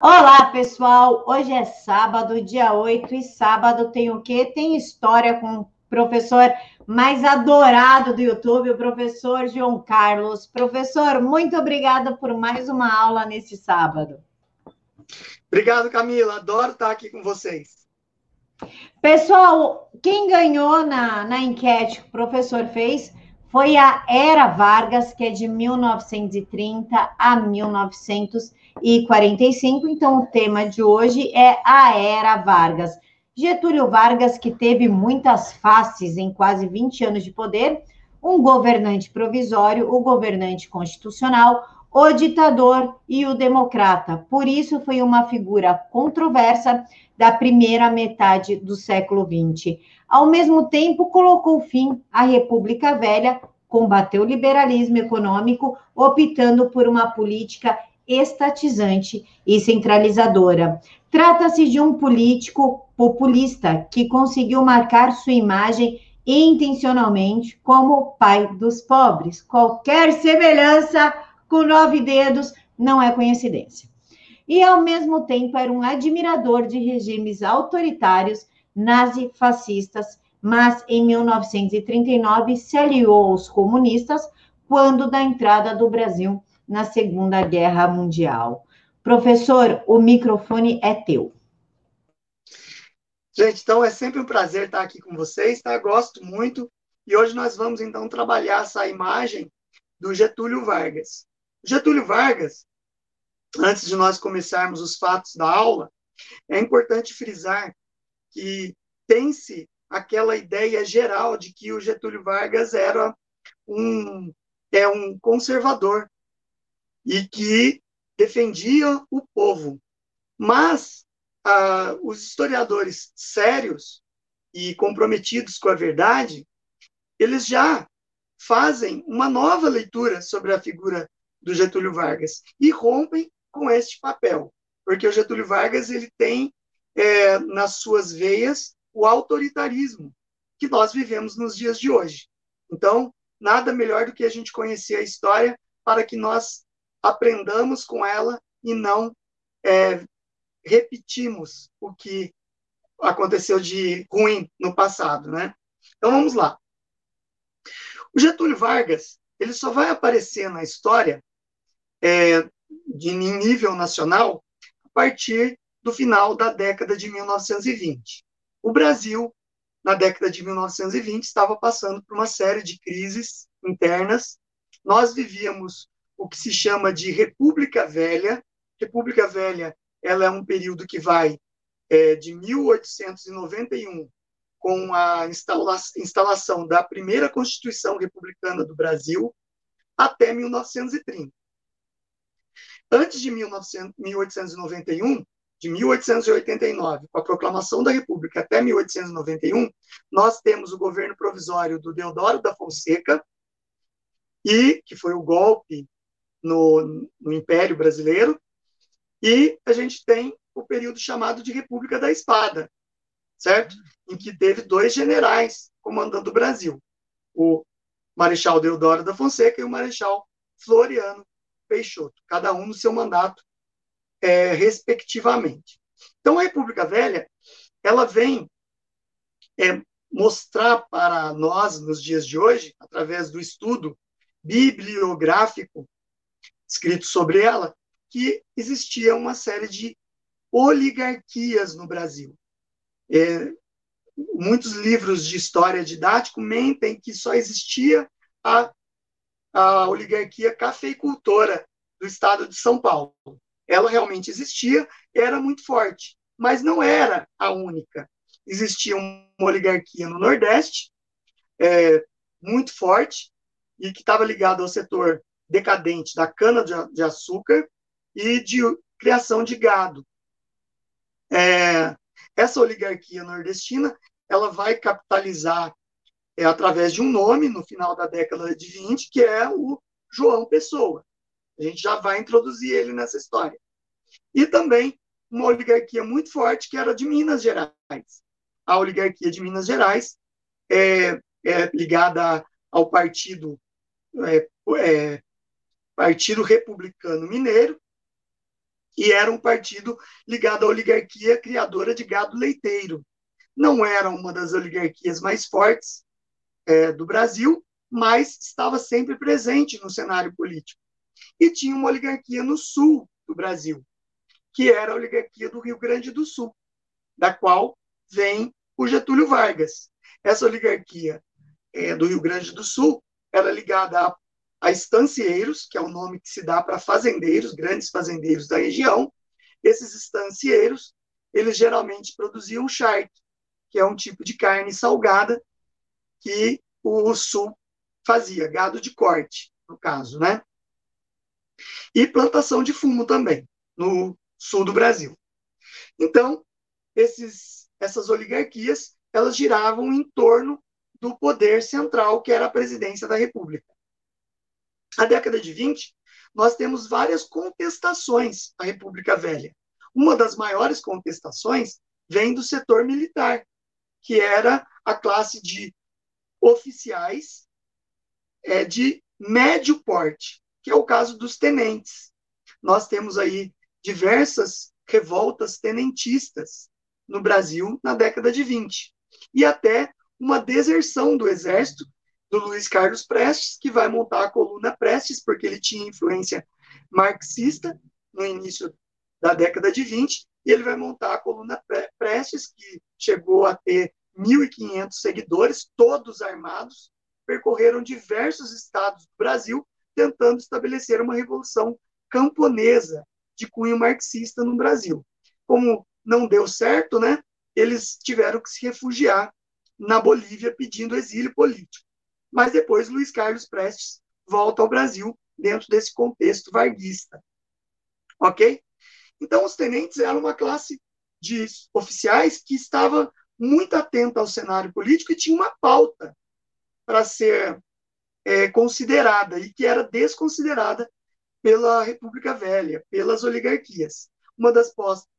Olá, pessoal! Hoje é sábado, dia 8, e sábado tem o quê? Tem história com o professor mais adorado do YouTube, o professor João Carlos. Professor, muito obrigada por mais uma aula nesse sábado. Obrigado, Camila. Adoro estar aqui com vocês. Pessoal, quem ganhou na, na enquete que o professor fez foi a Era Vargas, que é de 1930 a 1945. Então, o tema de hoje é a Era Vargas. Getúlio Vargas, que teve muitas faces em quase 20 anos de poder, um governante provisório, o governante constitucional, o ditador e o democrata. Por isso, foi uma figura controversa da primeira metade do século XX. Ao mesmo tempo, colocou fim à República Velha, combateu o liberalismo econômico, optando por uma política estatizante e centralizadora. Trata-se de um político populista que conseguiu marcar sua imagem intencionalmente como pai dos pobres. Qualquer semelhança com nove dedos não é coincidência. E, ao mesmo tempo, era um admirador de regimes autoritários nazi-fascistas, mas em 1939 se aliou aos comunistas quando da entrada do Brasil na Segunda Guerra Mundial. Professor, o microfone é teu. Gente, então é sempre um prazer estar aqui com vocês, tá? Gosto muito. E hoje nós vamos então trabalhar essa imagem do Getúlio Vargas. Getúlio Vargas, antes de nós começarmos os fatos da aula, é importante frisar que tem-se aquela ideia geral de que o Getúlio Vargas era um, é um conservador e que defendia o povo. Mas ah, os historiadores sérios e comprometidos com a verdade, eles já fazem uma nova leitura sobre a figura do Getúlio Vargas e rompem com este papel, porque o Getúlio Vargas ele tem é, nas suas veias o autoritarismo que nós vivemos nos dias de hoje. Então, nada melhor do que a gente conhecer a história para que nós aprendamos com ela e não é, repetimos o que aconteceu de ruim no passado, né? Então vamos lá. O Getúlio Vargas ele só vai aparecer na história é, de nível nacional a partir do final da década de 1920. O Brasil, na década de 1920, estava passando por uma série de crises internas. Nós vivíamos o que se chama de República Velha. República Velha ela é um período que vai é, de 1891, com a instala instalação da primeira Constituição Republicana do Brasil, até 1930. Antes de 1900, 1891, de 1889, com a proclamação da República até 1891, nós temos o governo provisório do Deodoro da Fonseca, e que foi o golpe no, no Império Brasileiro, e a gente tem o período chamado de República da Espada, certo? Em que teve dois generais comandando o Brasil, o Marechal Deodoro da Fonseca e o Marechal Floriano Peixoto, cada um no seu mandato é, respectivamente. Então, a República Velha, ela vem é, mostrar para nós, nos dias de hoje, através do estudo bibliográfico escrito sobre ela, que existia uma série de oligarquias no Brasil. É, muitos livros de história didático mentem que só existia a, a oligarquia cafeicultora do estado de São Paulo ela realmente existia, era muito forte, mas não era a única. Existia uma oligarquia no Nordeste, é, muito forte, e que estava ligada ao setor decadente da cana-de-açúcar e de criação de gado. É, essa oligarquia nordestina ela vai capitalizar é, através de um nome no final da década de 20, que é o João Pessoa. A gente já vai introduzir ele nessa história. E também uma oligarquia muito forte, que era de Minas Gerais. A oligarquia de Minas Gerais é, é ligada ao partido, é, é, Partido Republicano Mineiro, e era um partido ligado à oligarquia criadora de gado leiteiro. Não era uma das oligarquias mais fortes é, do Brasil, mas estava sempre presente no cenário político. E tinha uma oligarquia no sul do Brasil, que era a oligarquia do Rio Grande do Sul, da qual vem o Getúlio Vargas. Essa oligarquia é, do Rio Grande do Sul era ligada a a estancieiros, que é o nome que se dá para fazendeiros, grandes fazendeiros da região. Esses estancieiros, eles geralmente produziam charque, que é um tipo de carne salgada que o sul fazia, gado de corte, no caso, né? E plantação de fumo também, no sul do Brasil. Então, esses, essas oligarquias, elas giravam em torno do poder central, que era a presidência da República. Na década de 20, nós temos várias contestações à República Velha. Uma das maiores contestações vem do setor militar, que era a classe de oficiais é, de médio porte, que é o caso dos tenentes. Nós temos aí diversas revoltas tenentistas no Brasil na década de 20, e até uma deserção do exército do Luiz Carlos Prestes, que vai montar a coluna Prestes, porque ele tinha influência marxista no início da década de 20, e ele vai montar a coluna Prestes, que chegou a ter 1.500 seguidores, todos armados, percorreram diversos estados do Brasil, tentando estabelecer uma revolução camponesa de cunho marxista no Brasil. Como não deu certo, né, eles tiveram que se refugiar na Bolívia pedindo exílio político mas depois Luiz Carlos Prestes volta ao Brasil dentro desse contexto varguista. Ok? Então, os tenentes eram uma classe de oficiais que estava muito atenta ao cenário político e tinha uma pauta para ser é, considerada e que era desconsiderada pela República Velha, pelas oligarquias. Uma das,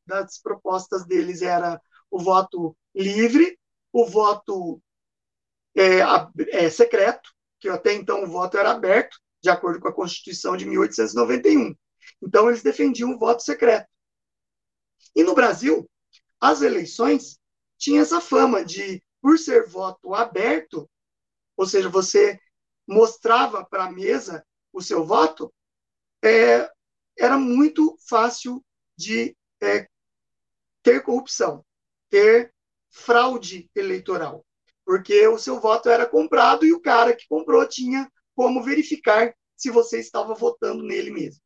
das propostas deles era o voto livre, o voto é, é, secreto, que até então o voto era aberto, de acordo com a Constituição de 1891. Então, eles defendiam o voto secreto. E no Brasil, as eleições tinham essa fama de, por ser voto aberto, ou seja, você mostrava para a mesa o seu voto, é, era muito fácil de é, ter corrupção, ter fraude eleitoral porque o seu voto era comprado e o cara que comprou tinha como verificar se você estava votando nele mesmo.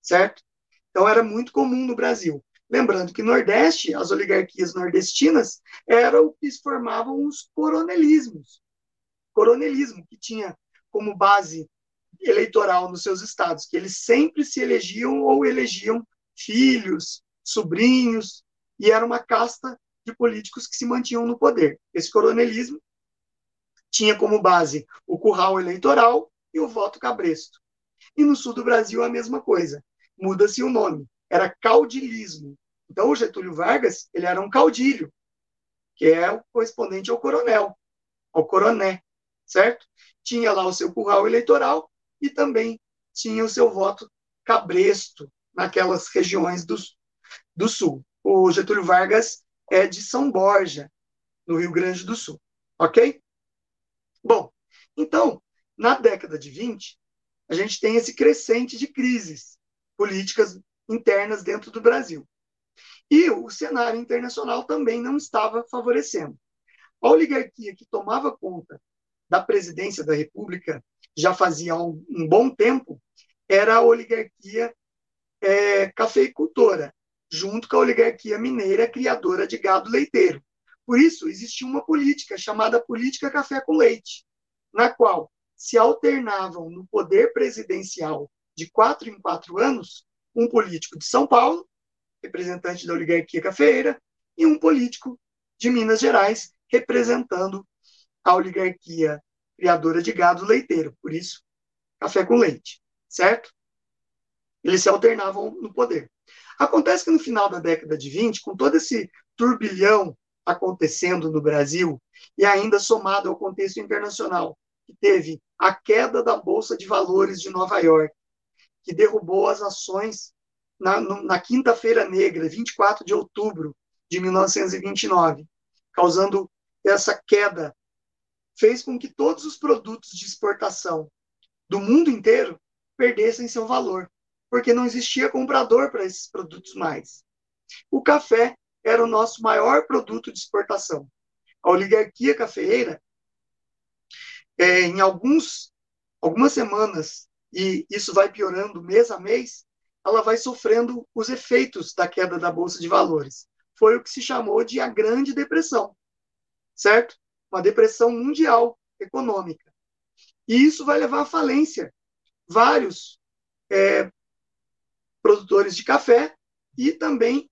Certo? Então era muito comum no Brasil. Lembrando que no Nordeste, as oligarquias nordestinas eram o que formavam os coronelismos. Coronelismo, que tinha como base eleitoral nos seus estados, que eles sempre se elegiam ou elegiam filhos, sobrinhos, e era uma casta de políticos que se mantinham no poder. Esse coronelismo tinha como base o curral eleitoral e o voto cabresto. E no sul do Brasil a mesma coisa. Muda-se o nome. Era caudilismo. Então o Getúlio Vargas, ele era um caudilho, que é o correspondente ao coronel, ao coroné, certo? Tinha lá o seu curral eleitoral e também tinha o seu voto cabresto naquelas regiões do, do sul. O Getúlio Vargas é de São Borja, no Rio Grande do Sul. Ok? Bom, então, na década de 20, a gente tem esse crescente de crises políticas internas dentro do Brasil. E o cenário internacional também não estava favorecendo. A oligarquia que tomava conta da presidência da República já fazia um, um bom tempo era a oligarquia é, cafeicultora, junto com a oligarquia mineira criadora de gado leiteiro. Por isso, existia uma política chamada política café com leite, na qual se alternavam no poder presidencial de quatro em quatro anos um político de São Paulo, representante da oligarquia cafeeira, e um político de Minas Gerais, representando a oligarquia criadora de gado leiteiro. Por isso, café com leite, certo? Eles se alternavam no poder. Acontece que no final da década de 20, com todo esse turbilhão acontecendo no Brasil, e ainda somado ao contexto internacional, que teve a queda da Bolsa de Valores de Nova York, que derrubou as ações na, na Quinta-feira Negra, 24 de outubro de 1929, causando essa queda, fez com que todos os produtos de exportação do mundo inteiro perdessem seu valor, porque não existia comprador para esses produtos mais. O café era o nosso maior produto de exportação. A oligarquia cafeeira, é, em alguns, algumas semanas, e isso vai piorando mês a mês, ela vai sofrendo os efeitos da queda da bolsa de valores. Foi o que se chamou de a Grande Depressão, certo? Uma depressão mundial econômica. E isso vai levar à falência. Vários é, produtores de café e também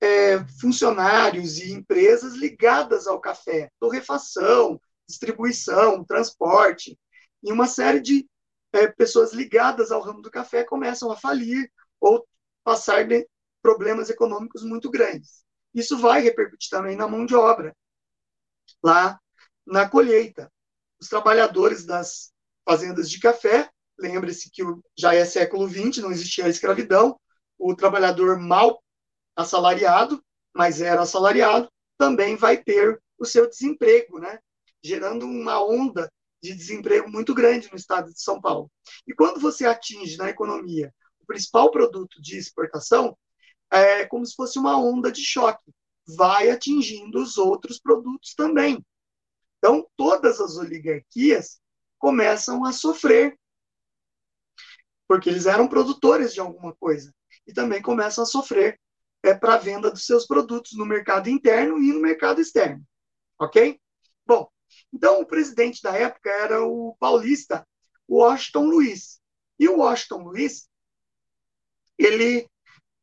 é, funcionários e empresas ligadas ao café, torrefação, distribuição, transporte, e uma série de é, pessoas ligadas ao ramo do café começam a falir ou passar de problemas econômicos muito grandes. Isso vai repercutir também na mão de obra, lá na colheita. Os trabalhadores das fazendas de café, lembre-se que já é século XX, não existia a escravidão, o trabalhador mal assalariado, mas era assalariado, também vai ter o seu desemprego, né? gerando uma onda de desemprego muito grande no estado de São Paulo. E quando você atinge na economia o principal produto de exportação, é como se fosse uma onda de choque, vai atingindo os outros produtos também. Então, todas as oligarquias começam a sofrer, porque eles eram produtores de alguma coisa, e também começam a sofrer é, para a venda dos seus produtos no mercado interno e no mercado externo. Ok? Bom, então, o presidente da época era o paulista Washington Luiz. E o Washington Luiz, ele,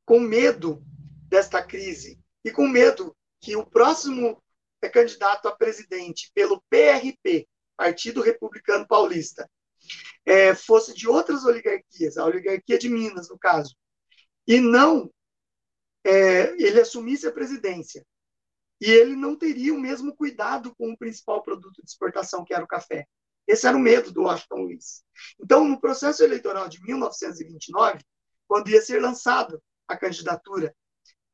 com medo desta crise e com medo que o próximo candidato a presidente pelo PRP, Partido Republicano Paulista, é, fosse de outras oligarquias, a oligarquia de Minas, no caso, e não é, ele assumisse a presidência e ele não teria o mesmo cuidado com o principal produto de exportação, que era o café. Esse era o medo do Washington Luiz. Então, no processo eleitoral de 1929, quando ia ser lançado a candidatura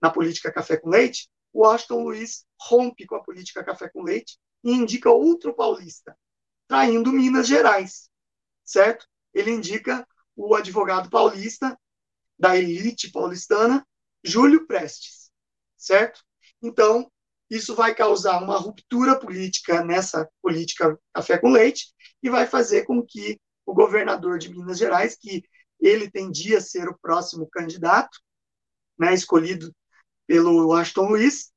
na política café com leite, o Washington Luiz rompe com a política café com leite e indica outro paulista, traindo Minas Gerais, certo? Ele indica o advogado paulista da elite paulistana, Júlio Prestes, certo? Então, isso vai causar uma ruptura política nessa política café com leite e vai fazer com que o governador de Minas Gerais, que ele tendia a ser o próximo candidato, né, escolhido pelo Washington Luiz,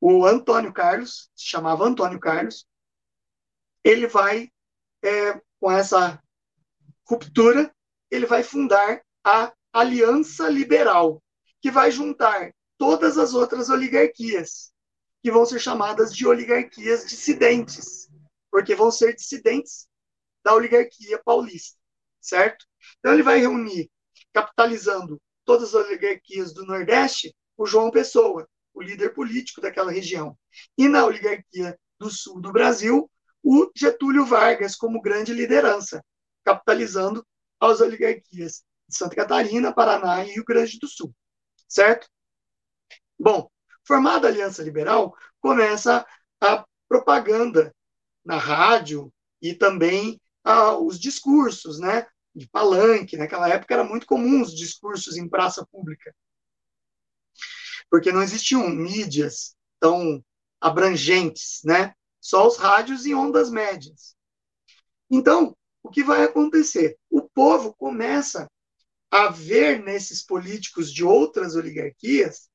o Antônio Carlos, se chamava Antônio Carlos, ele vai, é, com essa ruptura, ele vai fundar a Aliança Liberal, que vai juntar todas as outras oligarquias, que vão ser chamadas de oligarquias dissidentes, porque vão ser dissidentes da oligarquia paulista, certo? Então ele vai reunir, capitalizando todas as oligarquias do Nordeste, o João Pessoa, o líder político daquela região. E na oligarquia do sul do Brasil, o Getúlio Vargas como grande liderança, capitalizando as oligarquias de Santa Catarina, Paraná e Rio Grande do Sul, certo? Bom, Formada a Aliança Liberal, começa a propaganda na rádio e também ah, os discursos, né? De palanque. Naquela época era muito comum os discursos em praça pública. Porque não existiam mídias tão abrangentes, né? Só os rádios e ondas médias. Então, o que vai acontecer? O povo começa a ver nesses políticos de outras oligarquias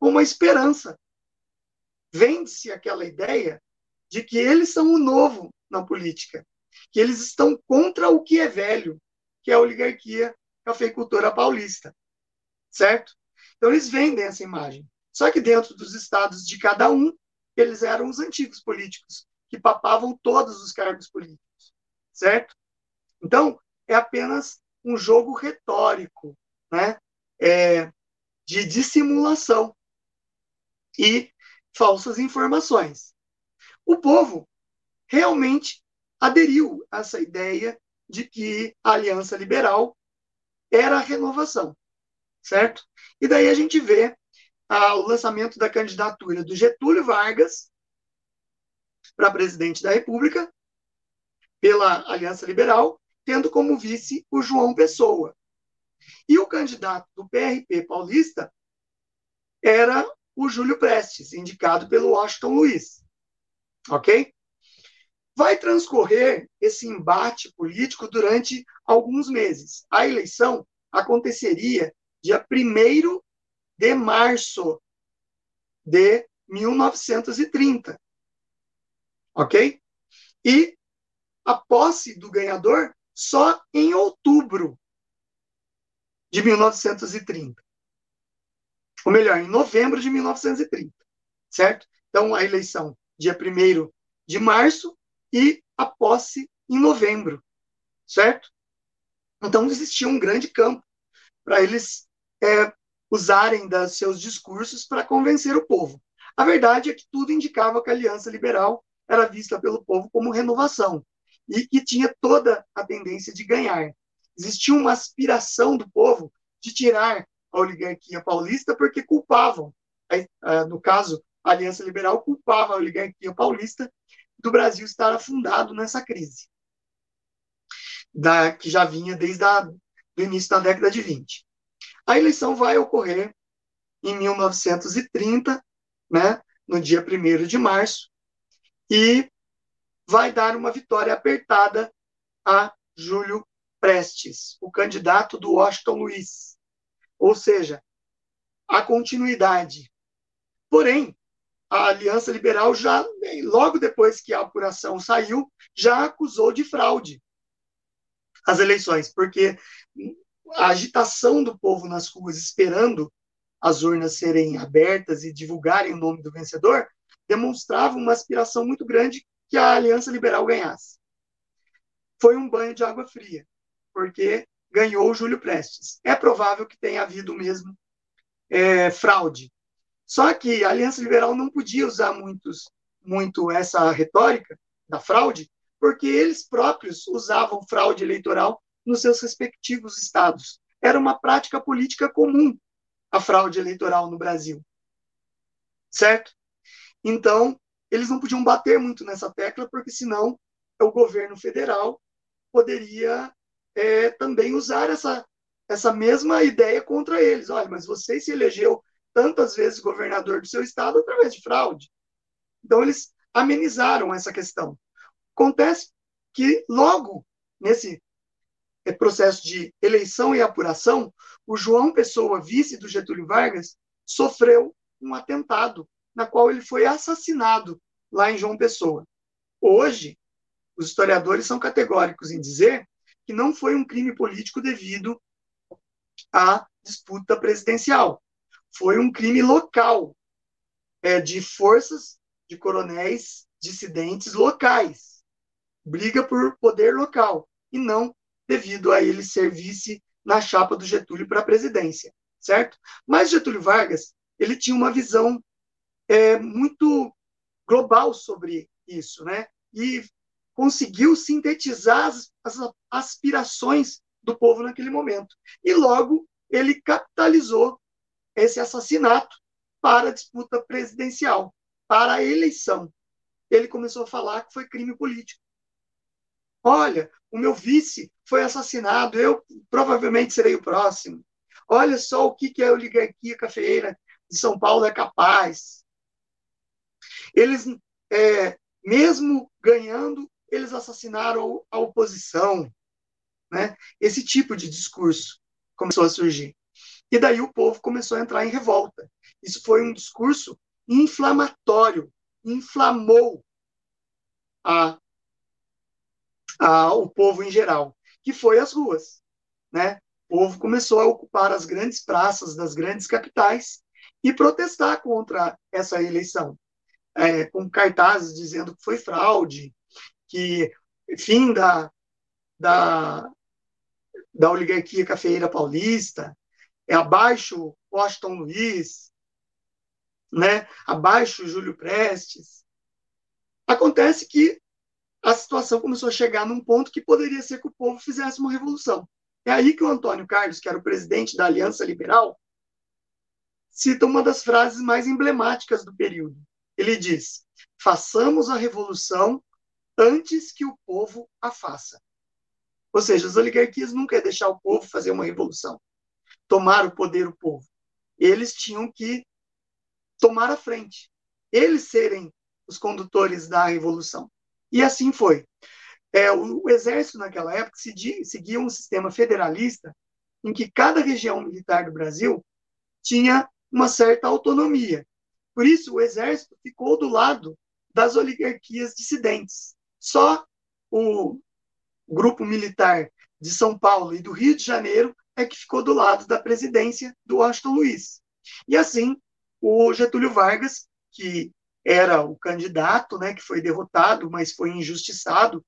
uma esperança. Vende-se aquela ideia de que eles são o novo na política, que eles estão contra o que é velho, que é a oligarquia cafeicultora paulista, certo? Então eles vendem essa imagem. Só que dentro dos estados de cada um, eles eram os antigos políticos, que papavam todos os cargos políticos, certo? Então, é apenas um jogo retórico, né? É, de dissimulação e falsas informações. O povo realmente aderiu a essa ideia de que a aliança liberal era a renovação, certo? E daí a gente vê ah, o lançamento da candidatura do Getúlio Vargas para presidente da República pela Aliança Liberal, tendo como vice o João Pessoa. E o candidato do PRP paulista era o Júlio Prestes, indicado pelo Washington Luiz. Ok? Vai transcorrer esse embate político durante alguns meses. A eleição aconteceria dia 1 de março de 1930. Ok? E a posse do ganhador só em outubro de 1930. Ou melhor, em novembro de 1930. Certo? Então, a eleição dia 1 de março e a posse em novembro. Certo? Então, existia um grande campo para eles é, usarem dos seus discursos para convencer o povo. A verdade é que tudo indicava que a Aliança Liberal era vista pelo povo como renovação e que tinha toda a tendência de ganhar. Existia uma aspiração do povo de tirar a oligarquia paulista porque culpavam, no caso, a Aliança Liberal culpava a oligarquia paulista do Brasil estar afundado nessa crise, da, que já vinha desde o início da década de 20. A eleição vai ocorrer em 1930, né, no dia 1 de março, e vai dar uma vitória apertada a Júlio Prestes, o candidato do Washington Luiz. Ou seja, a continuidade. Porém, a Aliança Liberal já, logo depois que a apuração saiu, já acusou de fraude as eleições, porque a agitação do povo nas ruas esperando as urnas serem abertas e divulgarem o nome do vencedor demonstrava uma aspiração muito grande que a Aliança Liberal ganhasse. Foi um banho de água fria, porque ganhou o Júlio Prestes. É provável que tenha havido mesmo é, fraude. Só que a Aliança Liberal não podia usar muitos, muito essa retórica da fraude, porque eles próprios usavam fraude eleitoral nos seus respectivos estados. Era uma prática política comum a fraude eleitoral no Brasil. Certo? Então, eles não podiam bater muito nessa tecla, porque senão o governo federal poderia é, também usar essa, essa mesma ideia contra eles. Olha, mas você se elegeu tantas vezes governador do seu estado através de fraude. Então, eles amenizaram essa questão. Acontece que, logo nesse processo de eleição e apuração, o João Pessoa, vice do Getúlio Vargas, sofreu um atentado na qual ele foi assassinado lá em João Pessoa. Hoje, os historiadores são categóricos em dizer que não foi um crime político devido à disputa presidencial. Foi um crime local, é, de forças de coronéis dissidentes locais. Briga por poder local, e não devido a ele ser vice na chapa do Getúlio para a presidência, certo? Mas Getúlio Vargas, ele tinha uma visão é, muito global sobre isso, né? E conseguiu sintetizar as, as aspirações do povo naquele momento. E logo ele capitalizou esse assassinato para a disputa presidencial, para a eleição. Ele começou a falar que foi crime político. Olha, o meu vice foi assassinado, eu provavelmente serei o próximo. Olha só o que, que a oligarquia cafeeira de São Paulo é capaz. Eles, é, mesmo ganhando, eles assassinaram a oposição. Né? Esse tipo de discurso começou a surgir. E daí o povo começou a entrar em revolta. Isso foi um discurso inflamatório, inflamou a, a, o povo em geral, que foi às ruas. Né? O povo começou a ocupar as grandes praças das grandes capitais e protestar contra essa eleição é, com cartazes dizendo que foi fraude, que fim da, da, da oligarquia cafeeira paulista, é abaixo Washington Luiz, né? abaixo Júlio Prestes. Acontece que a situação começou a chegar num ponto que poderia ser que o povo fizesse uma revolução. É aí que o Antônio Carlos, que era o presidente da Aliança Liberal, cita uma das frases mais emblemáticas do período. Ele diz: façamos a revolução antes que o povo a faça. Ou seja, as oligarquias nunca é deixar o povo fazer uma revolução, tomar o poder o povo. Eles tinham que tomar a frente, eles serem os condutores da revolução. E assim foi. É, o, o, exército, naquela época, seguia um sistema federalista em que cada região militar do Brasil tinha uma certa autonomia. Por isso, o exército ficou do lado das oligarquias dissidentes. Só o grupo militar de São Paulo e do Rio de Janeiro é que ficou do lado da presidência do Washington Luiz. E assim, o Getúlio Vargas, que era o candidato, né, que foi derrotado, mas foi injustiçado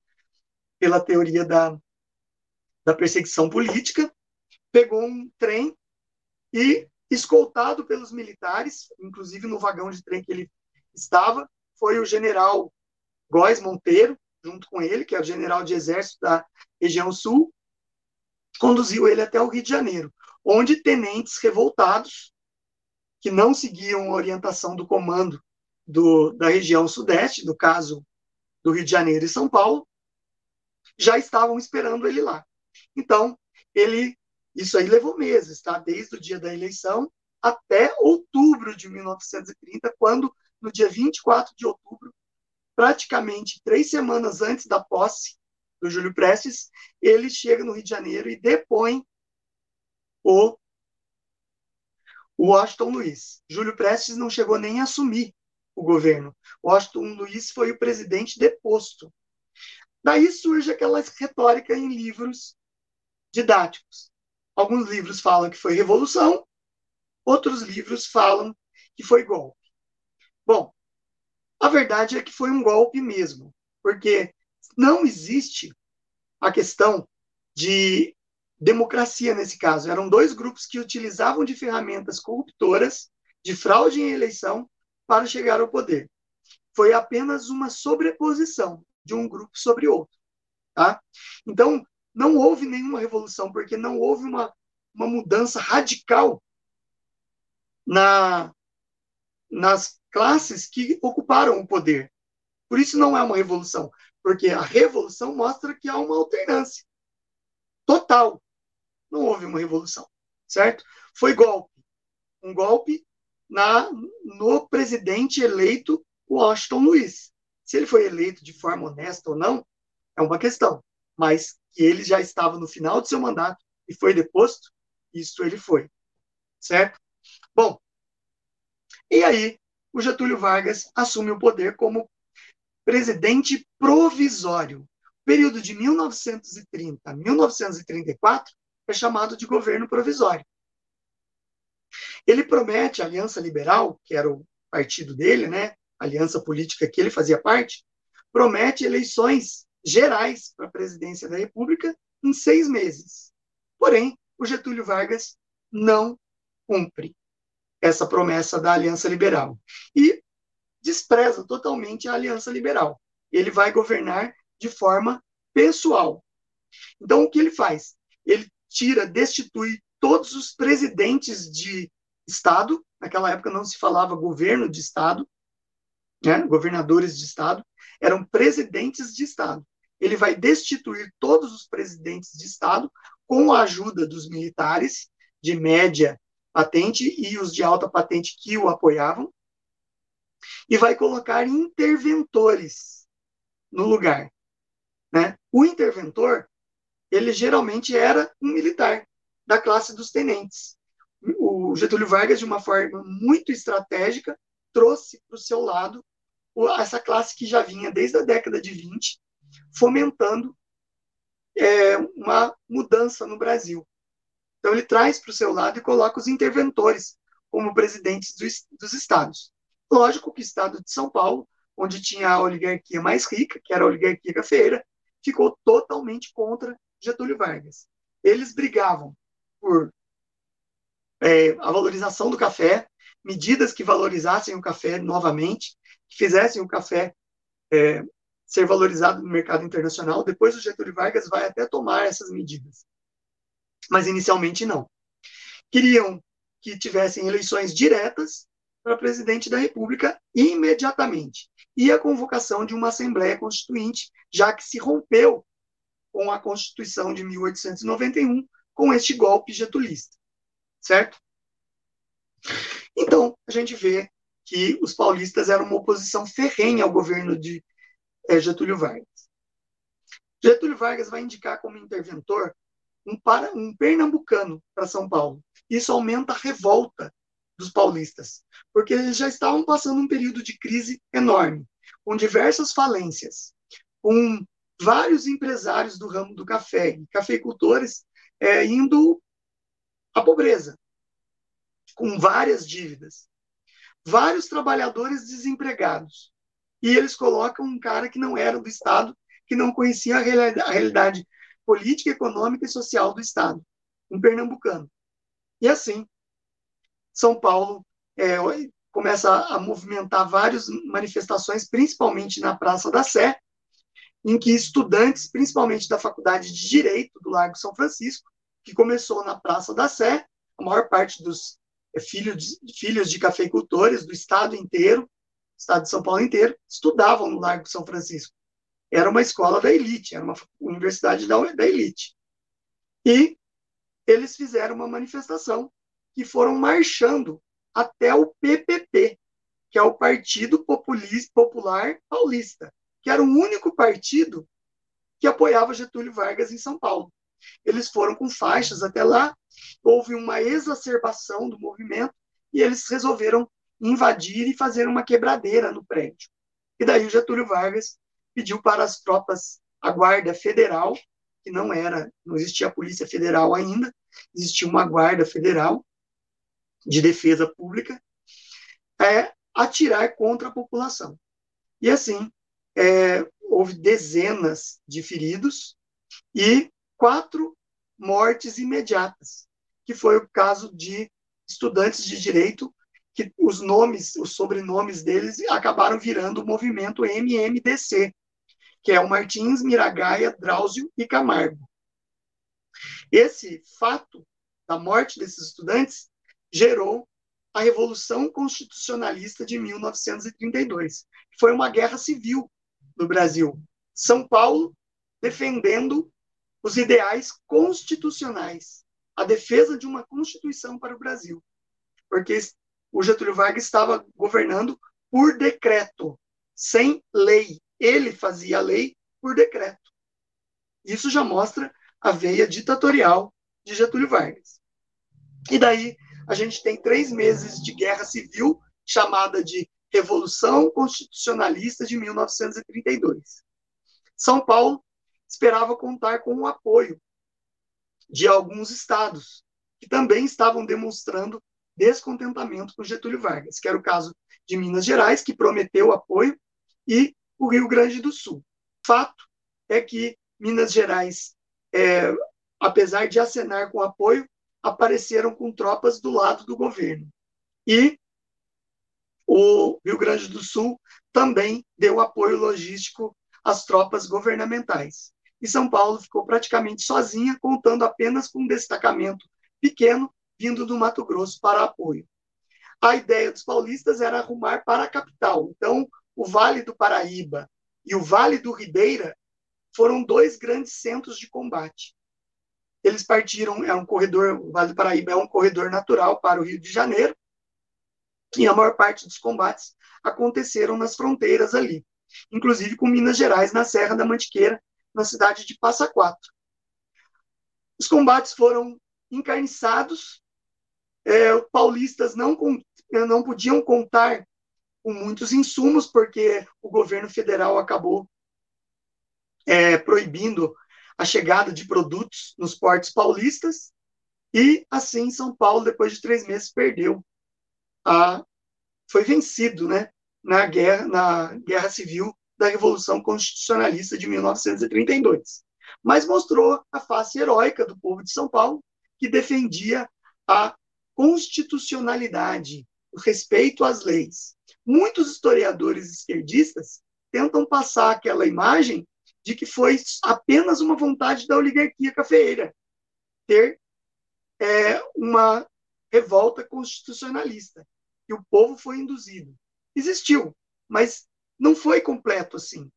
pela teoria da, da perseguição política, pegou um trem e, escoltado pelos militares, inclusive no vagão de trem que ele estava, foi o general Góes Monteiro, junto com ele, que é o general de exército da região sul, conduziu ele até o Rio de Janeiro, onde tenentes revoltados, que não seguiam a orientação do comando do, da região sudeste, no caso do Rio de Janeiro e São Paulo, já estavam esperando ele lá. Então, ele, isso aí levou meses, tá? Desde o dia da eleição até outubro de 1930, quando, no dia 24 de outubro, praticamente três semanas antes da posse do Júlio Prestes, ele chega no Rio de Janeiro e depõe o, Washington Luiz. Júlio Prestes não chegou nem a assumir o governo. Washington Luiz foi o presidente deposto. Daí surge aquela retórica em livros didáticos. Alguns livros falam que foi revolução, outros livros falam que foi golpe. Bom, a verdade é que foi um golpe mesmo, porque não existe a questão de democracia nesse caso. Eram dois grupos que utilizavam de ferramentas corruptoras, de fraude em eleição, para chegar ao poder. Foi apenas uma sobreposição de um grupo sobre outro. Tá? Então, não houve nenhuma revolução, porque não houve uma, uma mudança radical na, nas classes que ocuparam o poder. Por isso não é uma revolução, porque a revolução mostra que há uma alternância total. Não houve uma revolução, certo? Foi golpe. Um golpe na no presidente eleito Washington Luiz. Se ele foi eleito de forma honesta ou não, é uma questão. Mas que ele já estava no final de seu mandato e foi deposto, isso ele foi. Certo? Bom, e aí o Getúlio Vargas assume o poder como presidente provisório. O período de 1930 a 1934 é chamado de governo provisório. Ele promete a Aliança Liberal, que era o partido dele, né, a aliança política que ele fazia parte, promete eleições gerais para a presidência da República em seis meses. Porém, o Getúlio Vargas não cumpre essa promessa da Aliança Liberal. E despreza totalmente a Aliança Liberal. Ele vai governar de forma pessoal. Então, o que ele faz? Ele tira, destitui todos os presidentes de Estado, naquela época não se falava governo de Estado, né? governadores de Estado, eram presidentes de Estado. Ele vai destituir todos os presidentes de Estado com a ajuda dos militares de média patente e os de alta patente que o apoiavam, e vai colocar interventores no lugar. Né? O interventor, ele geralmente era um militar da classe dos tenentes. O Getúlio Vargas, de uma forma muito estratégica, trouxe para o seu lado essa classe que já vinha desde a década de 20, fomentando é, uma mudança no Brasil. Então, ele traz para o seu lado e coloca os interventores como presidentes dos, dos estados. Lógico que o estado de São Paulo, onde tinha a oligarquia mais rica, que era a oligarquia cafeira, ficou totalmente contra Getúlio Vargas. Eles brigavam por é, a valorização do café, medidas que valorizassem o café novamente, que fizessem o café é, ser valorizado no mercado internacional. Depois o Getúlio Vargas vai até tomar essas medidas. Mas inicialmente não. Queriam que tivessem eleições diretas para presidente da República imediatamente e a convocação de uma Assembleia Constituinte, já que se rompeu com a Constituição de 1891 com este golpe getulista, certo? Então, a gente vê que os paulistas eram uma oposição ferrenha ao governo de é, Getúlio Vargas. Getúlio Vargas vai indicar como interventor um, para, um pernambucano para São Paulo. Isso aumenta a revolta dos paulistas, porque eles já estavam passando um período de crise enorme, com diversas falências, com vários empresários do ramo do café cafeicultores é, indo à pobreza, com várias dívidas, vários trabalhadores desempregados. E eles colocam um cara que não era do Estado, que não conhecia a realidade política, econômica e social do Estado, um pernambucano. E assim, São Paulo é, começa a movimentar várias manifestações, principalmente na Praça da Sé, em que estudantes, principalmente da Faculdade de Direito do Largo São Francisco, que começou na Praça da Sé, a maior parte dos é, filhos de, filhos de cafeicultores do estado inteiro, estado de São Paulo inteiro, estudavam no Largo São Francisco. Era uma escola da elite, era uma universidade da, da elite. E eles fizeram uma manifestação que foram marchando até o PPP, que é o Partido Popular Paulista, que era o único partido que apoiava Getúlio Vargas em São Paulo. Eles foram com faixas até lá, houve uma exacerbação do movimento e eles resolveram invadir e fazer uma quebradeira no prédio. E daí o Getúlio Vargas pediu para as tropas, a Guarda Federal, que não era, não existia a Polícia Federal ainda, existia uma Guarda Federal de Defesa Pública, é, atirar contra a população. E assim, é, houve dezenas de feridos e quatro mortes imediatas, que foi o caso de estudantes de direito que os nomes, os sobrenomes deles acabaram virando o movimento MMDC, que é o Martins, Miragaia, Drauzio e Camargo. Esse fato da morte desses estudantes gerou a Revolução Constitucionalista de 1932. Foi uma guerra civil no Brasil. São Paulo defendendo os ideais constitucionais, a defesa de uma constituição para o Brasil. Porque o Getúlio Vargas estava governando por decreto, sem lei. Ele fazia a lei por decreto. Isso já mostra a veia ditatorial de Getúlio Vargas. E daí a gente tem três meses de guerra civil, chamada de Revolução Constitucionalista de 1932. São Paulo esperava contar com o apoio de alguns estados, que também estavam demonstrando descontentamento com Getúlio Vargas, que era o caso de Minas Gerais, que prometeu apoio, e o Rio Grande do Sul. Fato é que Minas Gerais, é, apesar de acenar com apoio, apareceram com tropas do lado do governo. E o Rio Grande do Sul também deu apoio logístico às tropas governamentais. E São Paulo ficou praticamente sozinha, contando apenas com um destacamento pequeno vindo do Mato Grosso para apoio. A ideia dos paulistas era arrumar para a capital. Então, o Vale do Paraíba e o Vale do Ribeira foram dois grandes centros de combate. Eles partiram, é um corredor, o Vale do Paraíba é um corredor natural para o Rio de Janeiro, que a maior parte dos combates aconteceram nas fronteiras ali, inclusive com Minas Gerais, na Serra da Mantiqueira, na cidade de Passa Quatro. Os combates foram encarniçados, é, paulistas não, não podiam contar com muitos insumos, porque o governo federal acabou é, proibindo a chegada de produtos nos portos paulistas, e assim São Paulo, depois de três meses, perdeu a, foi vencido né, na, guerra, na guerra civil da Revolução Constitucionalista de 1932. Mas mostrou a face heróica do povo de São Paulo, que defendia a constitucionalidade, o respeito às leis. Muitos historiadores esquerdistas tentam passar aquela imagem de que foi apenas uma vontade da oligarquia cafeeira ter é, uma revolta constitucionalista, e o povo foi induzido. Existiu, mas não foi completo assim.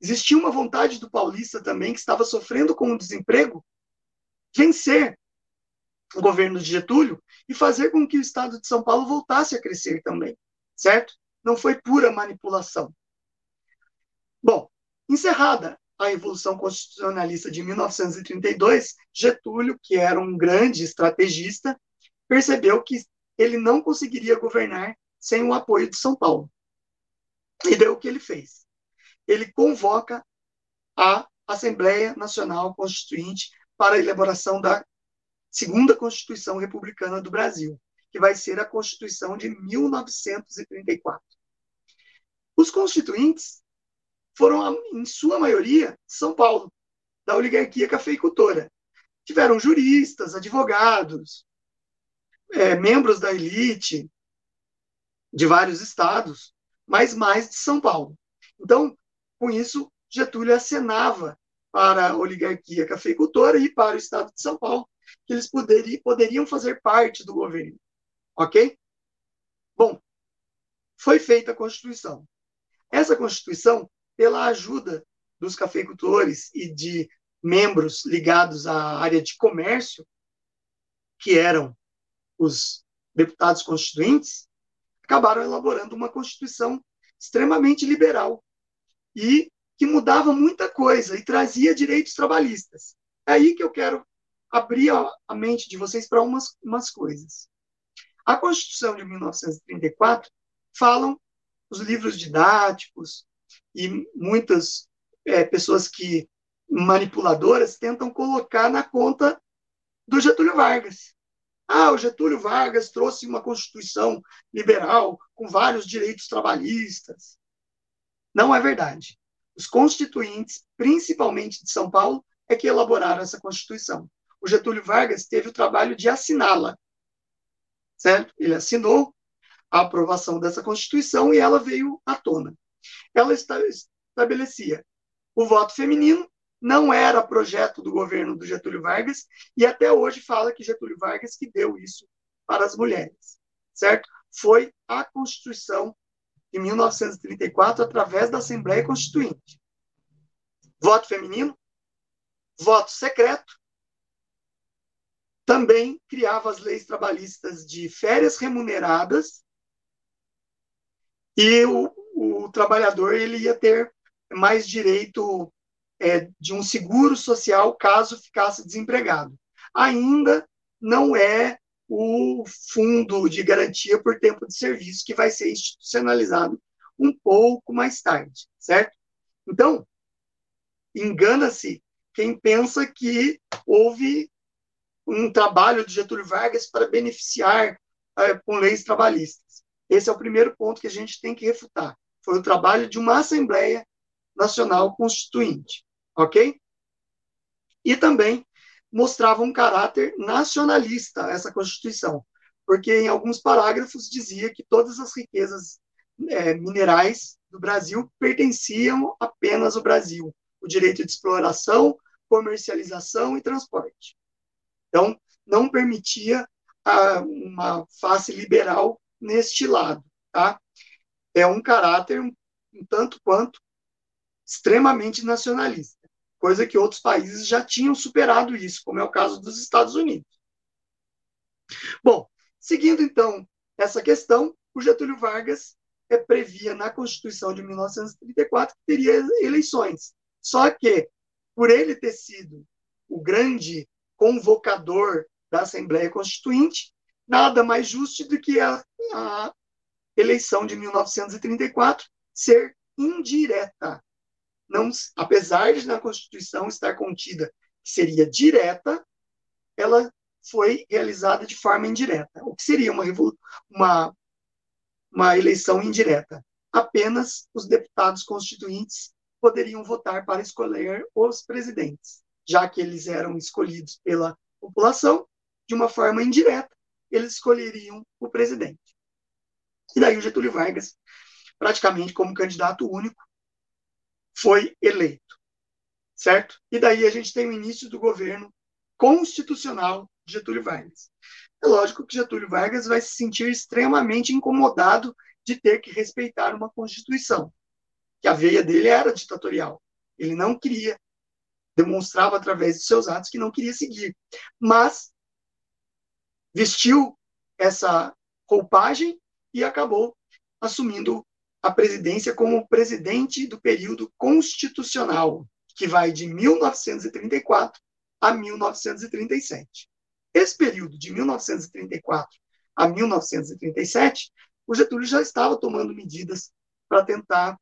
Existia uma vontade do paulista também, que estava sofrendo com o desemprego, vencer o governo de Getúlio e fazer com que o estado de São Paulo voltasse a crescer também, certo? Não foi pura manipulação. Bom, encerrada a Revolução Constitucionalista de 1932, Getúlio, que era um grande estrategista, percebeu que ele não conseguiria governar sem o apoio de São Paulo. E deu o que ele fez. Ele convoca a Assembleia Nacional Constituinte para a elaboração da segunda Constituição Republicana do Brasil, que vai ser a Constituição de 1934. Os constituintes foram, em sua maioria, de São Paulo, da oligarquia cafeicultora. Tiveram juristas, advogados, é, membros da elite de vários estados, mas mais de São Paulo. Então, com isso, Getúlio acenava para a oligarquia cafeicultora e para o estado de São Paulo que eles poderiam, poderiam fazer parte do governo. Ok? Bom, foi feita a Constituição. Essa Constituição, pela ajuda dos cafeicultores e de membros ligados à área de comércio, que eram os deputados constituintes, acabaram elaborando uma Constituição extremamente liberal e que mudava muita coisa e trazia direitos trabalhistas. É aí que eu quero abrir a, mente de vocês para umas, umas coisas. A Constituição de 1934 falam os livros didáticos e muitas é, pessoas que manipuladoras tentam colocar na conta do Getúlio Vargas. Ah, o Getúlio Vargas trouxe uma Constituição liberal com vários direitos trabalhistas. Não é verdade. Os constituintes, principalmente de São Paulo, é que elaboraram essa Constituição. O Getúlio Vargas teve o trabalho de assiná-la, certo? Ele assinou a aprovação dessa Constituição e ela veio à tona. Ela estabelecia o voto feminino, não era projeto do governo do Getúlio Vargas, e até hoje fala que Getúlio Vargas que deu isso para as mulheres, certo? Foi a Constituição de 1934 através da Assembleia Constituinte. Voto feminino, voto secreto, também criava as leis trabalhistas de férias remuneradas e o, o trabalhador ele ia ter mais direito é, de um seguro social caso ficasse desempregado. Ainda não é o fundo de garantia por tempo de serviço, que vai ser institucionalizado um pouco mais tarde, certo? Então, engana-se quem pensa que houve um trabalho de Getúlio Vargas para beneficiar é, com leis trabalhistas. Esse é o primeiro ponto que a gente tem que refutar. Foi o trabalho de uma Assembleia Nacional Constituinte, ok? E também mostrava um caráter nacionalista essa Constituição, porque em alguns parágrafos dizia que todas as riquezas é, minerais do Brasil pertenciam apenas ao Brasil, o direito de exploração, comercialização e transporte. Então, não permitia ah, uma face liberal neste lado, tá? É um caráter um, um tanto quanto extremamente nacionalista coisa que outros países já tinham superado isso, como é o caso dos Estados Unidos. Bom, seguindo então essa questão, o Getúlio Vargas é, previa na Constituição de 1934 que teria eleições. Só que, por ele ter sido o grande convocador da Assembleia Constituinte, nada mais justo do que a, a eleição de 1934 ser indireta não, apesar de na Constituição estar contida que seria direta, ela foi realizada de forma indireta. O que seria uma, uma, uma eleição indireta? Apenas os deputados constituintes poderiam votar para escolher os presidentes, já que eles eram escolhidos pela população de uma forma indireta, eles escolheriam o presidente. E daí o Getúlio Vargas, praticamente como candidato único, foi eleito, certo? E daí a gente tem o início do governo constitucional Getúlio Vargas. É lógico que Getúlio Vargas vai se sentir extremamente incomodado de ter que respeitar uma Constituição, que a veia dele era ditatorial. Ele não queria, demonstrava através de seus atos que não queria seguir. Mas vestiu essa roupagem e acabou assumindo a presidência como presidente do período constitucional, que vai de 1934 a 1937. Esse período de 1934 a 1937, o Getúlio já estava tomando medidas para tentar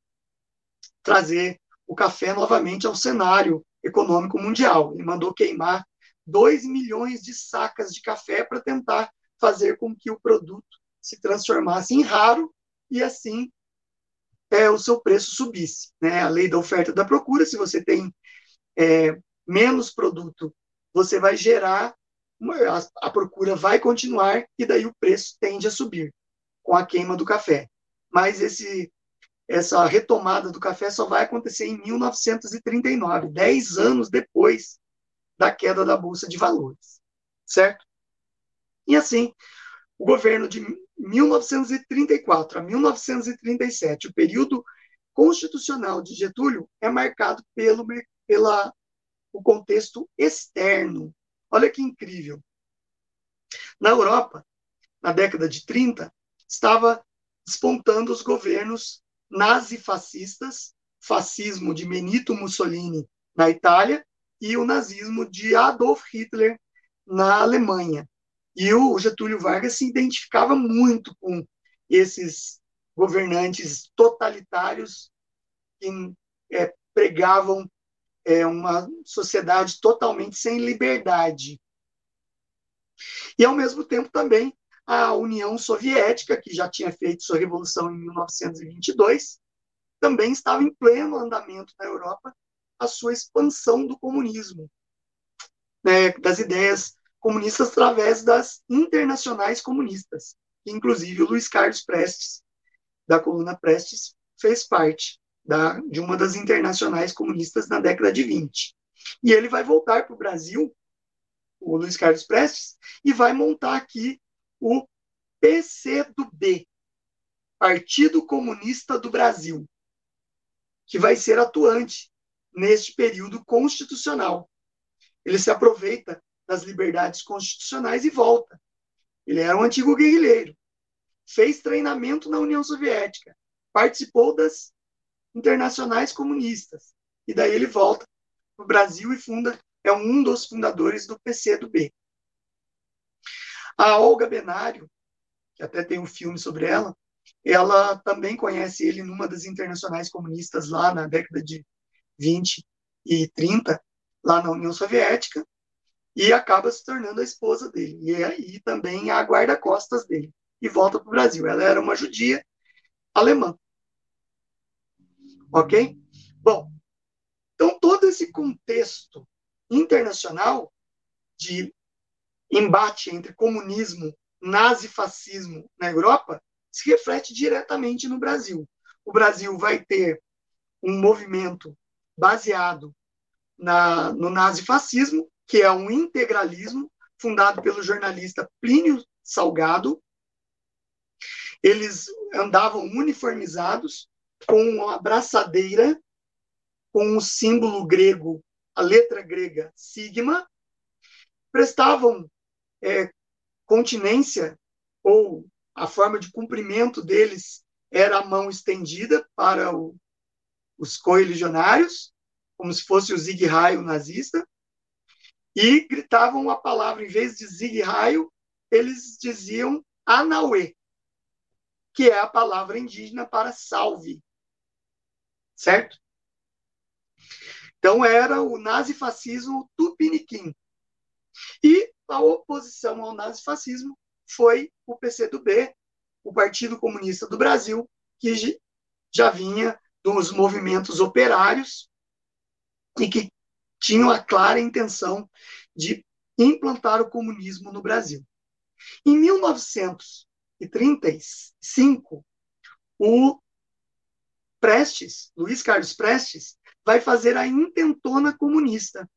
trazer o café novamente ao cenário econômico mundial. Ele mandou queimar 2 milhões de sacas de café para tentar fazer com que o produto se transformasse em raro e assim é, o seu preço subisse. Né? A lei da oferta e da procura, se você tem é, menos produto, você vai gerar, uma, a, a procura vai continuar e daí o preço tende a subir com a queima do café. Mas esse essa retomada do café só vai acontecer em 1939, dez anos depois da queda da Bolsa de Valores, certo? E assim, o governo de 1934 a 1937, o período constitucional de Getúlio é marcado pelo pela, o contexto externo. Olha que incrível. Na Europa, na década de 30, estava despontando os governos nazifascistas, fascismo de Benito Mussolini na Itália e o nazismo de Adolf Hitler na Alemanha. E o Getúlio Vargas se identificava muito com esses governantes totalitários que é, pregavam é, uma sociedade totalmente sem liberdade. E, ao mesmo tempo, também a União Soviética, que já tinha feito sua revolução em 1922, também estava em pleno andamento na Europa a sua expansão do comunismo, né, das ideias comunistas através das internacionais comunistas, inclusive o Luiz Carlos Prestes, da coluna Prestes, fez parte da, de uma das internacionais comunistas na década de 20. E ele vai voltar para o Brasil, o Luiz Carlos Prestes, e vai montar aqui o PCdoB, Partido Comunista do Brasil, que vai ser atuante neste período constitucional. Ele se aproveita das liberdades constitucionais e volta. Ele era um antigo guerrilheiro. Fez treinamento na União Soviética. Participou das internacionais comunistas. E daí ele volta para o Brasil e funda, é um dos fundadores do PCdoB. A Olga Benário, que até tem um filme sobre ela, ela também conhece ele numa das internacionais comunistas lá na década de 20 e 30, lá na União Soviética, e acaba se tornando a esposa dele, e aí também a guarda-costas dele, e volta para o Brasil. Ela era uma judia alemã. Ok? Bom, então todo esse contexto internacional de embate entre comunismo, nazifascismo na Europa se reflete diretamente no Brasil. O Brasil vai ter um movimento baseado na, no nazifascismo, que é um integralismo fundado pelo jornalista Plínio Salgado. Eles andavam uniformizados com uma braçadeira com o símbolo grego, a letra grega sigma, prestavam é, continência ou a forma de cumprimento deles era a mão estendida para o, os coeligionários, como se fosse o Zig Heil nazista, e gritavam a palavra, em vez de Zig Raio, eles diziam Anauê, que é a palavra indígena para salve. Certo? Então era o nazifascismo tupiniquim. E a oposição ao nazifascismo foi o PCdoB, o Partido Comunista do Brasil, que já vinha dos movimentos operários e que tinham a clara intenção de implantar o comunismo no Brasil. Em 1935, o Prestes, Luiz Carlos Prestes, vai fazer a intentona comunista.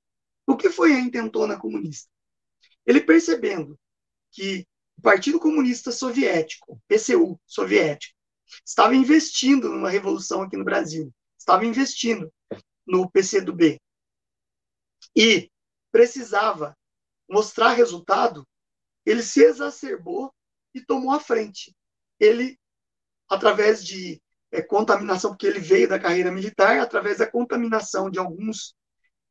O que foi a intentona comunista? Ele percebendo que o Partido Comunista Soviético, PCU soviético, estava investindo numa revolução aqui no Brasil, estava investindo no PCdoB e precisava mostrar resultado, ele se exacerbou e tomou a frente. Ele, através de é, contaminação, porque ele veio da carreira militar, através da contaminação de alguns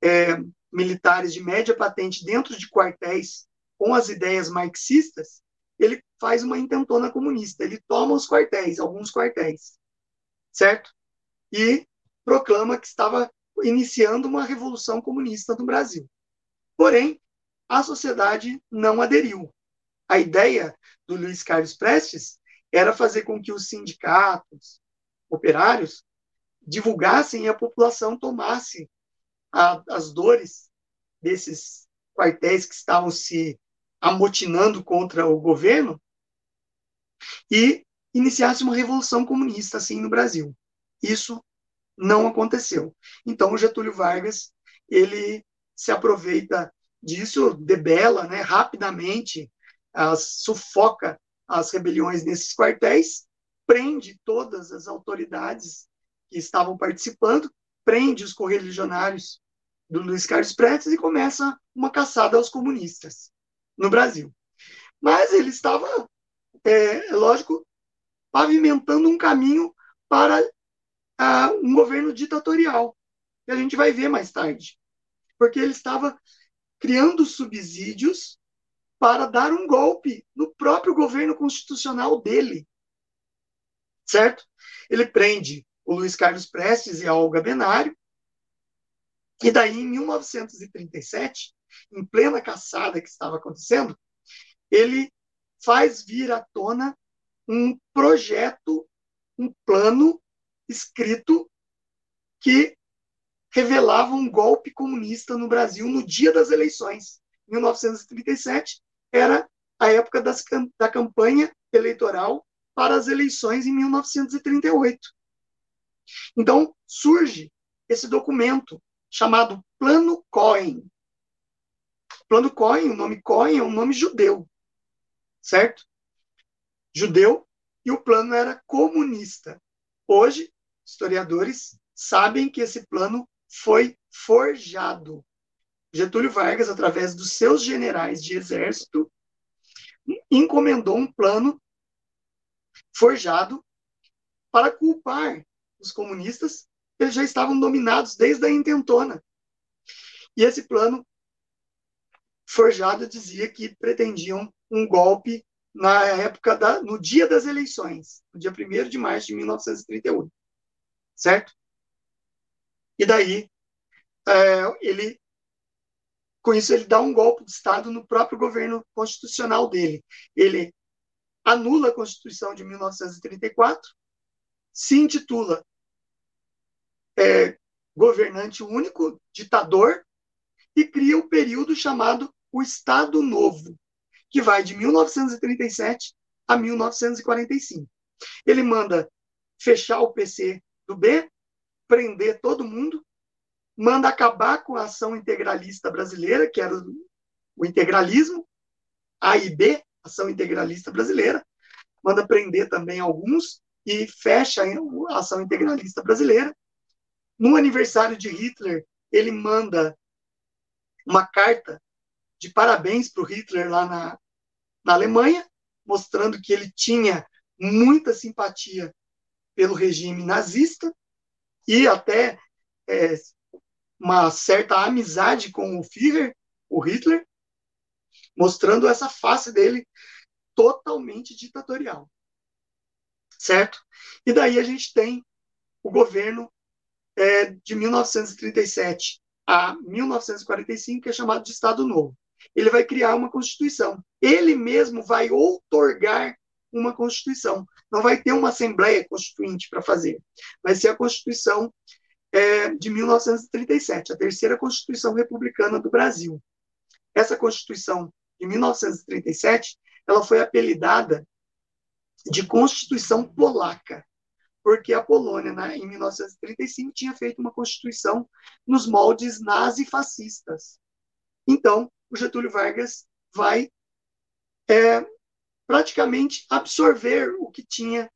é, militares de média patente dentro de quartéis com as ideias marxistas, ele faz uma intentona comunista. Ele toma os quartéis, alguns quartéis, certo? E proclama que estava iniciando uma revolução comunista no Brasil. Porém, a sociedade não aderiu. A ideia do Luiz Carlos Prestes era fazer com que os sindicatos operários divulgassem e a população tomasse a, as dores desses quartéis que estavam se amotinando contra o governo e iniciasse uma revolução comunista assim no Brasil. Isso não aconteceu. Então o Getúlio Vargas ele se aproveita disso, debela, né, rapidamente, as, sufoca as rebeliões nesses quartéis, prende todas as autoridades que estavam participando, prende os correligionários do Luiz Carlos Prestes e começa uma caçada aos comunistas no Brasil. Mas ele estava, é, é lógico, pavimentando um caminho para uh, um governo ditatorial, que a gente vai ver mais tarde. Porque ele estava criando subsídios para dar um golpe no próprio governo constitucional dele. Certo? Ele prende o Luiz Carlos Prestes e a Olga Benário, e daí, em 1937, em plena caçada que estava acontecendo, ele faz vir à tona um projeto, um plano escrito que revelava um golpe comunista no Brasil no dia das eleições. 1937 era a época das, da campanha eleitoral para as eleições em 1938. Então, surge esse documento chamado Plano Cohen, Plano Cohen, o nome Cohen é um nome judeu, certo? Judeu, e o plano era comunista. Hoje, historiadores sabem que esse plano foi forjado. Getúlio Vargas, através dos seus generais de exército, encomendou um plano forjado para culpar os comunistas, eles já estavam dominados desde a intentona. E esse plano forjado dizia que pretendiam um golpe na época da, no dia das eleições, no dia 1 de março de 1938, certo? E daí é, ele, com isso ele dá um golpe de estado no próprio governo constitucional dele. Ele anula a Constituição de 1934, se intitula é, governante único, ditador, e cria o um período chamado o Estado Novo, que vai de 1937 a 1945. Ele manda fechar o PC do B, prender todo mundo, manda acabar com a ação integralista brasileira, que era o integralismo, A e B, ação integralista brasileira, manda prender também alguns e fecha a ação integralista brasileira. No aniversário de Hitler, ele manda uma carta de parabéns para o Hitler lá na, na Alemanha, mostrando que ele tinha muita simpatia pelo regime nazista e até é, uma certa amizade com o Führer, o Hitler, mostrando essa face dele totalmente ditatorial. Certo? E daí a gente tem o governo é, de 1937 a 1945, que é chamado de Estado Novo. Ele vai criar uma Constituição. Ele mesmo vai outorgar uma Constituição. Não vai ter uma Assembleia Constituinte para fazer. Vai ser a Constituição é, de 1937, a terceira Constituição Republicana do Brasil. Essa Constituição de 1937, ela foi apelidada de Constituição Polaca porque a Polônia, né, em 1935, tinha feito uma constituição nos moldes nazi-fascistas. Então, o Getúlio Vargas vai é, praticamente absorver o que tinha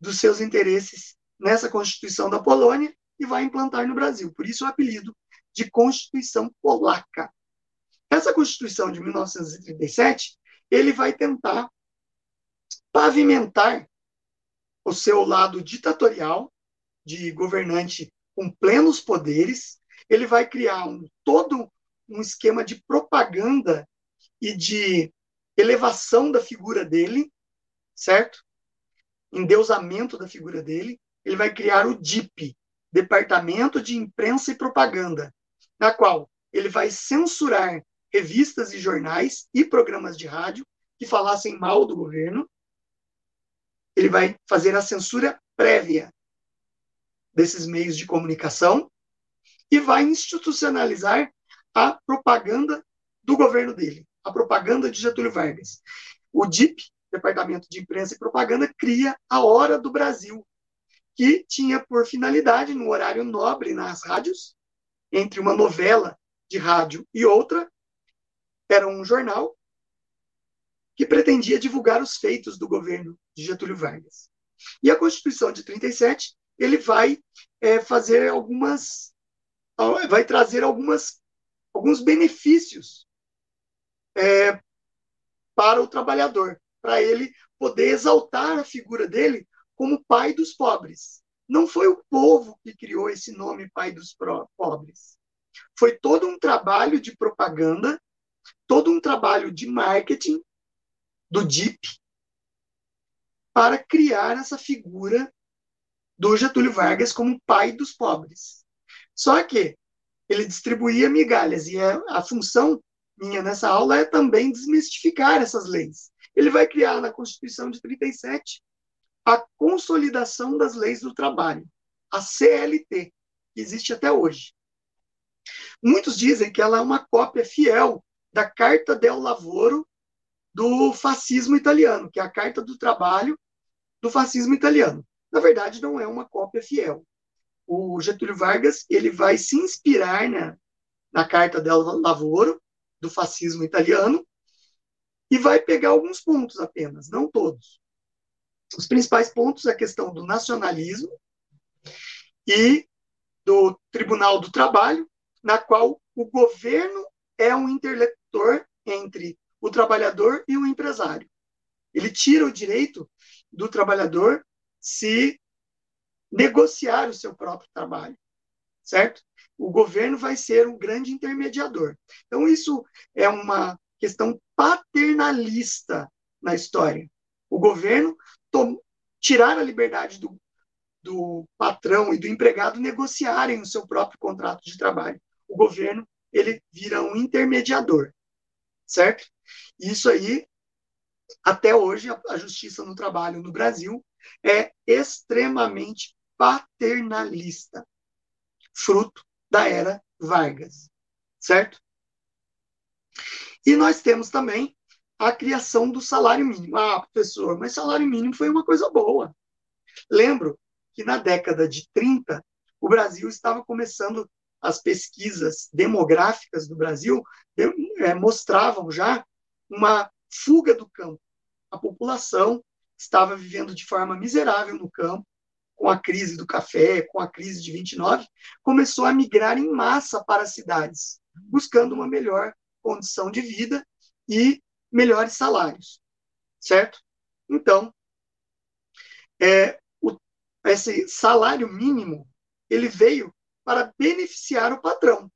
dos seus interesses nessa Constituição da Polônia e vai implantar no Brasil. Por isso o apelido de Constituição Polaca. Essa Constituição de 1937, ele vai tentar pavimentar o seu lado ditatorial, de governante com plenos poderes, ele vai criar um, todo um esquema de propaganda e de elevação da figura dele, certo? Endeusamento da figura dele. Ele vai criar o DIP, Departamento de Imprensa e Propaganda, na qual ele vai censurar revistas e jornais e programas de rádio que falassem mal do governo. Ele vai fazer a censura prévia desses meios de comunicação e vai institucionalizar a propaganda do governo dele, a propaganda de Getúlio Vargas. O DIP, Departamento de Imprensa e Propaganda, cria a Hora do Brasil, que tinha por finalidade, no horário nobre nas rádios, entre uma novela de rádio e outra, era um jornal que pretendia divulgar os feitos do governo de Getúlio Vargas. E a Constituição de 37, ele vai é, fazer algumas, vai trazer algumas, alguns benefícios é, para o trabalhador, para ele poder exaltar a figura dele como pai dos pobres. Não foi o povo que criou esse nome pai dos pobres. Foi todo um trabalho de propaganda todo um trabalho de marketing do DIP para criar essa figura do Getúlio Vargas como pai dos pobres. Só que ele distribuía migalhas e a, a função minha nessa aula é também desmistificar essas leis. Ele vai criar na Constituição de 37 a consolidação das leis do trabalho, a CLT, que existe até hoje. Muitos dizem que ela é uma cópia fiel da Carta del Lavoro do fascismo italiano, que é a Carta do Trabalho do fascismo italiano. Na verdade, não é uma cópia fiel. O Getúlio Vargas ele vai se inspirar na, na Carta del Lavoro do fascismo italiano e vai pegar alguns pontos apenas, não todos. Os principais pontos é a questão do nacionalismo e do Tribunal do Trabalho, na qual o governo é um interlocutor entre o trabalhador e o empresário. Ele tira o direito do trabalhador se negociar o seu próprio trabalho, certo? O governo vai ser um grande intermediador. Então, isso é uma questão paternalista na história. O governo tirar a liberdade do, do patrão e do empregado negociarem o seu próprio contrato de trabalho. O governo ele vira um intermediador, certo? Isso aí, até hoje, a, justiça no trabalho no Brasil é extremamente paternalista, fruto da era Vargas, certo? E nós temos também a criação do salário mínimo. Ah, professor, mas salário mínimo foi uma coisa boa. Lembro que na década de 30, o Brasil estava começando as pesquisas demográficas do Brasil é, mostravam já uma fuga do campo. A população estava vivendo de forma miserável no campo, com a crise do café, com a crise de 29, começou a migrar em massa para as cidades, buscando uma melhor condição de vida e melhores salários, certo? Então, é, o, esse salário mínimo ele veio para beneficiar o patrão.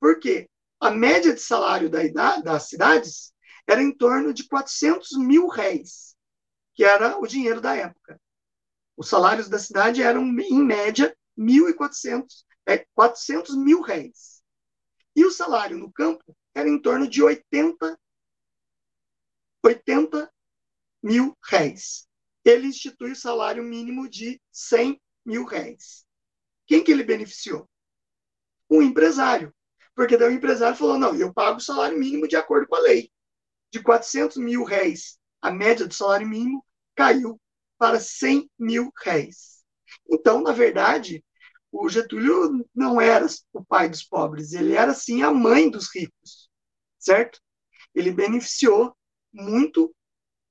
Por quê? A média de salário da, das cidades era em torno de 400 mil réis, que era o dinheiro da época. Os salários da cidade eram, em média, 1.400, é, 400 mil réis. E o salário no campo era em torno de 80, 80 mil réis. Ele institui o salário mínimo de 100 mil réis. Quem que ele beneficiou? o empresário. Porque daí o empresário falou: não, eu pago o salário mínimo de acordo com a lei. De 400 mil réis, a média do salário mínimo caiu para 100 mil réis. Então, na verdade, o Getúlio não era o pai dos pobres, ele era sim a mãe dos ricos, certo? ele beneficiou muito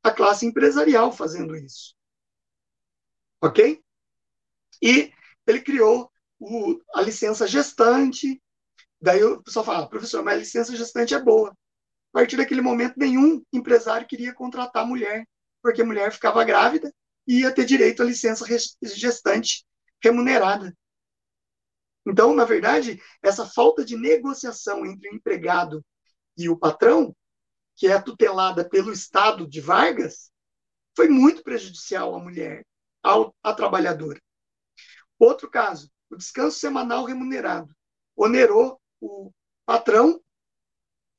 a classe empresarial fazendo isso. Ok? E ele criou o, a licença gestante. Daí o pessoal fala, professor, mas a licença gestante é boa. A partir daquele momento, nenhum empresário queria contratar mulher, porque a mulher ficava grávida ia ter direito à licença gestante remunerada. Então, na verdade, essa falta de negociação entre o empregado e o patrão, que é tutelada pelo Estado de Vargas, foi muito prejudicial à mulher, ao, à trabalhadora. Outro caso, o descanso semanal remunerado. Onerou o patrão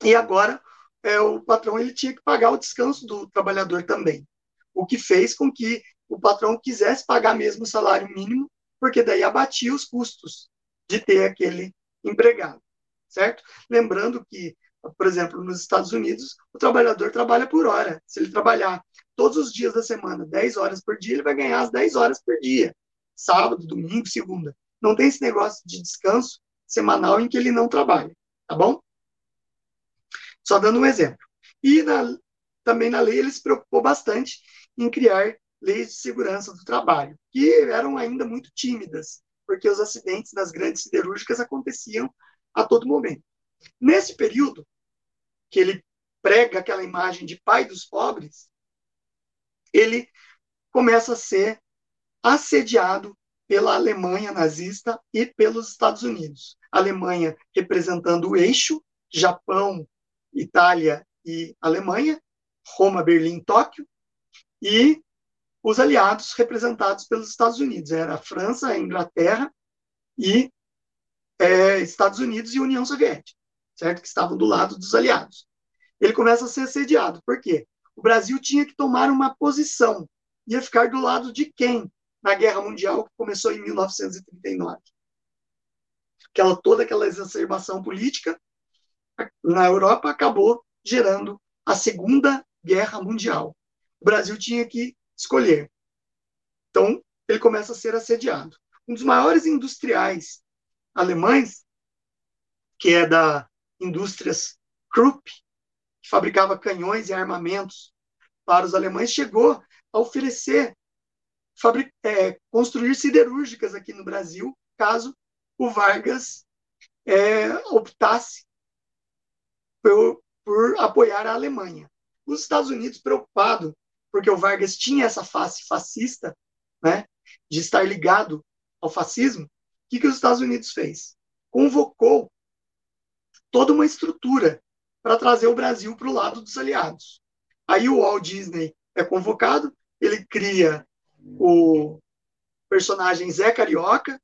e agora é, o patrão ele tinha que pagar o descanso do trabalhador também. O que fez com que o patrão quisesse pagar mesmo o salário mínimo, porque daí abatia os custos de ter aquele empregado, certo? Lembrando que, por exemplo, nos Estados Unidos, o trabalhador trabalha por hora. Se ele trabalhar todos os dias da semana, 10 horas por dia, ele vai ganhar as 10 horas por dia. Sábado, domingo, segunda. Não tem esse negócio de descanso semanal em que ele não trabalha, tá bom? Só dando um exemplo. E na, também na lei ele se preocupou bastante em criar leis de segurança do trabalho, que eram ainda muito tímidas, porque os acidentes nas grandes siderúrgicas aconteciam a todo momento. Nesse período, que ele prega aquela imagem de pai dos pobres, ele começa a ser assediado pela Alemanha nazista e pelos Estados Unidos. A Alemanha representando o eixo, Japão, Itália e Alemanha, Roma, Berlim, Tóquio, e os aliados representados pelos Estados Unidos. Era a França, a Inglaterra e é, Estados Unidos e União Soviética, certo? Que estavam do lado dos aliados. Ele começa a ser assediado. Por quê? O Brasil tinha que tomar uma posição. Ia ficar do lado de quem na Guerra Mundial, que começou em 1939. Aquela, toda aquela exacerbação política na Europa acabou gerando a Segunda Guerra Mundial. O Brasil tinha que escolher. Então, ele começa a ser assediado. Um dos maiores industriais alemães, que é da Indústrias Krupp, que fabricava canhões e armamentos para os alemães, chegou a oferecer é, construir siderúrgicas aqui no Brasil, caso o Vargas é, optasse por, por apoiar a Alemanha. Os Estados Unidos, preocupado porque o Vargas tinha essa face fascista, né, de estar ligado ao fascismo, o que, que os Estados Unidos fez? Convocou toda uma estrutura para trazer o Brasil para o lado dos aliados. Aí o Walt Disney é convocado, ele cria o personagem Zé Carioca,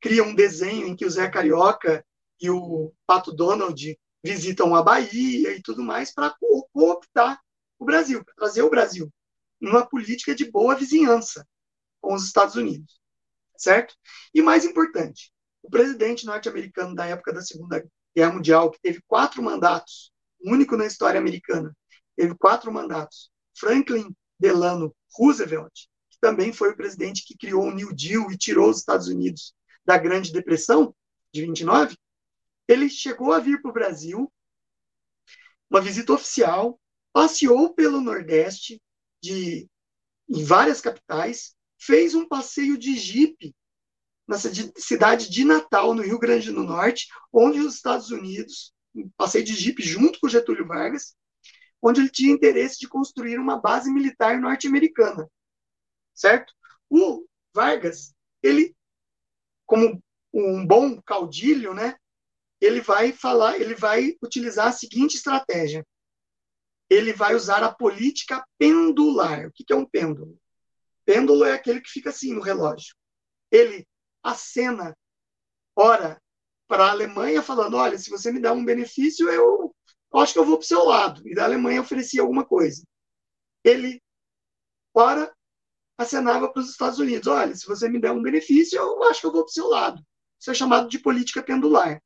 cria um desenho em que o Zé Carioca e o Pato Donald visitam a Bahia e tudo mais para cooptar o Brasil, para trazer o Brasil numa política de boa vizinhança com os Estados Unidos, certo? E mais importante, o presidente norte-americano da época da Segunda Guerra Mundial, que teve quatro mandatos, único na história americana, teve quatro mandatos, Franklin Delano Roosevelt, que também foi o presidente que criou o New Deal e tirou os Estados Unidos da Grande Depressão de 29, ele chegou a vir para o Brasil, uma visita oficial, passeou pelo Nordeste, de, em várias capitais, fez um passeio de jipe na cidade de Natal, no Rio Grande do Norte, onde os Estados Unidos, um passeio de jipe junto com Getúlio Vargas, onde ele tinha interesse de construir uma base militar norte-americana certo? O Vargas, ele, como um bom caudilho, né? Ele vai falar, ele vai utilizar a seguinte estratégia. Ele vai usar a política pendular. O que é um pêndulo? Pêndulo é aquele que fica assim no relógio. Ele acena, ora, para a Alemanha, falando: olha, se você me dá um benefício, eu, acho que eu vou para o seu lado. E da Alemanha oferecia alguma coisa. Ele, ora, acenava para os Estados Unidos: olha, se você me der um benefício, eu acho que eu vou para o seu lado. Isso é chamado de política pendular.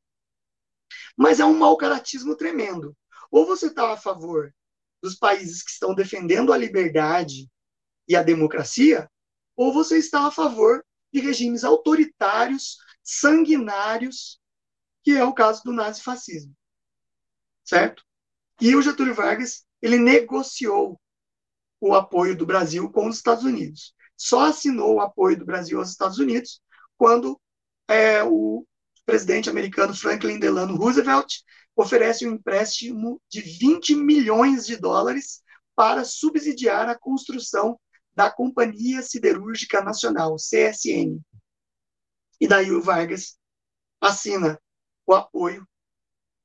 Mas é um mau caratismo tremendo. Ou você está a favor dos países que estão defendendo a liberdade e a democracia, ou você está a favor de regimes autoritários, sanguinários, que é o caso do nazifascismo. Certo? E o Getúlio Vargas, ele negociou o apoio do Brasil com os Estados Unidos. Só assinou o apoio do Brasil aos Estados Unidos quando é, o presidente americano Franklin Delano Roosevelt oferece um empréstimo de 20 milhões de dólares para subsidiar a construção da Companhia Siderúrgica Nacional, CSN. E daí o Vargas assina o apoio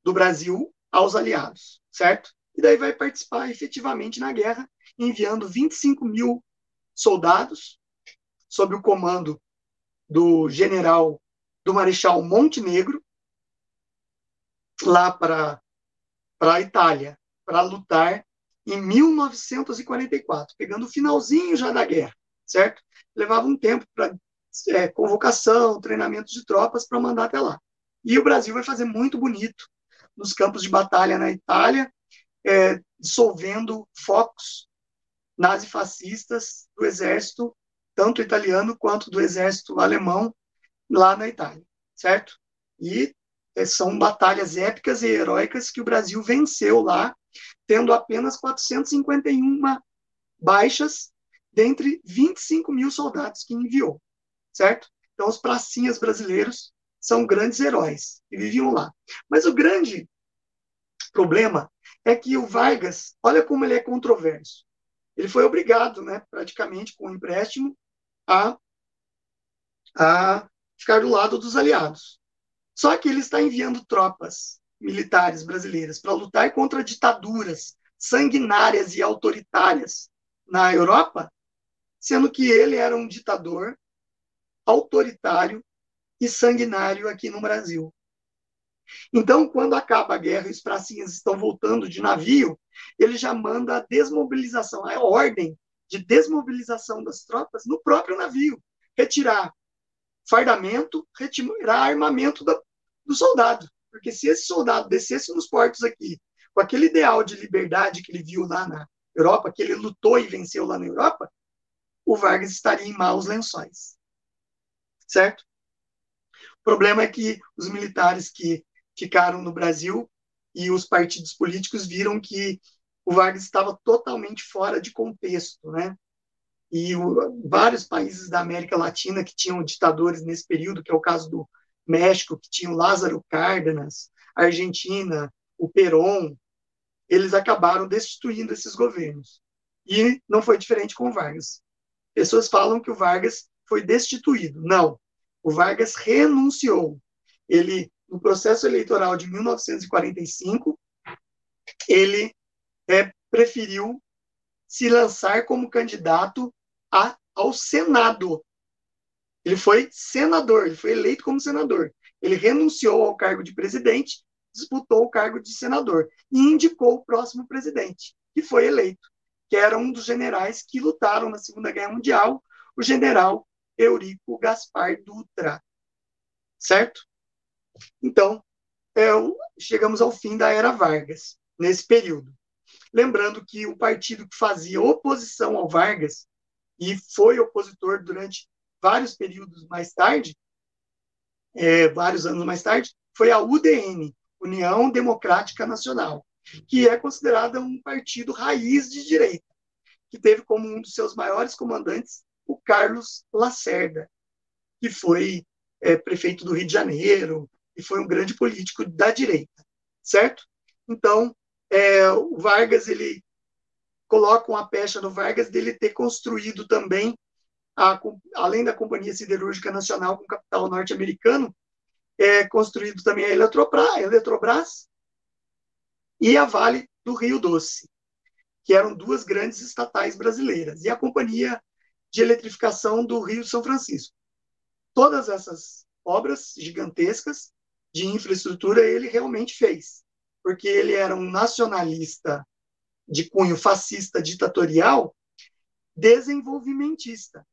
do Brasil aos aliados, certo? E daí vai participar efetivamente na guerra, enviando 25 mil soldados, sob o comando do general, do Marechal Montenegro, lá para a Itália, para lutar em 1944, pegando o finalzinho já da guerra, certo? Levava um tempo para é, convocação, treinamento de tropas para mandar até lá. E o Brasil vai fazer muito bonito nos campos de batalha na Itália, é, dissolvendo focos nazifascistas do exército, tanto italiano quanto do exército alemão, lá na Itália, certo? E são batalhas épicas e heróicas que o Brasil venceu lá, tendo apenas 451 baixas dentre 25 mil soldados que enviou, certo? Então, os pracinhas brasileiros são grandes heróis que viviam lá. Mas o grande problema é que o Vargas, olha como ele é controverso. Ele foi obrigado, né, praticamente com o empréstimo, a, a ficar do lado dos aliados. Só que ele está enviando tropas militares brasileiras para lutar contra ditaduras sanguinárias e autoritárias na Europa, sendo que ele era um ditador autoritário e sanguinário aqui no Brasil. Então, quando acaba a guerra e os pracinhas estão voltando de navio, ele já manda a desmobilização, a ordem de desmobilização das tropas no próprio navio, retirar fardamento, retirar armamento do, do soldado. Porque se esse soldado descesse nos portos aqui, com aquele ideal de liberdade que ele viu lá na Europa, que ele lutou e venceu lá na Europa, o Vargas estaria em maus lençóis. Certo? O problema é que os militares que ficaram no Brasil e os partidos políticos viram que o Vargas estava totalmente fora de contexto, né? E o, vários países da América Latina que tinham ditadores nesse período, que é o caso do México, que tinha o Lázaro Cárdenas, Argentina, o Perón, eles acabaram destituindo esses governos. E não foi diferente com o Vargas. Pessoas falam que o Vargas foi destituído. Não. O Vargas renunciou. Ele no processo eleitoral de 1945, ele é, preferiu se lançar como candidato a, ao Senado. Ele foi senador, ele foi eleito como senador. Ele renunciou ao cargo de presidente, disputou o cargo de senador e indicou o próximo presidente, que foi eleito, que era um dos generais que lutaram na Segunda Guerra Mundial, o general Eurico Gaspar Dutra. Certo? Então, é, chegamos ao fim da era Vargas, nesse período. Lembrando que o partido que fazia oposição ao Vargas, e foi opositor durante vários períodos mais tarde, é, vários anos mais tarde, foi a UDN, União Democrática Nacional, que é considerada um partido raiz de direita, que teve como um dos seus maiores comandantes o Carlos Lacerda, que foi é, prefeito do Rio de Janeiro, e foi um grande político da direita, certo? Então, é, o Vargas, ele coloca uma pecha no Vargas dele ter construído também, a, além da Companhia Siderúrgica Nacional com capital norte-americano, é, construído também a Eletrobras, a Eletrobras e a Vale do Rio Doce, que eram duas grandes estatais brasileiras, e a Companhia de Eletrificação do Rio São Francisco. Todas essas obras gigantescas de infraestrutura ele realmente fez, porque ele era um nacionalista de cunho fascista ditatorial, desenvolvimentista,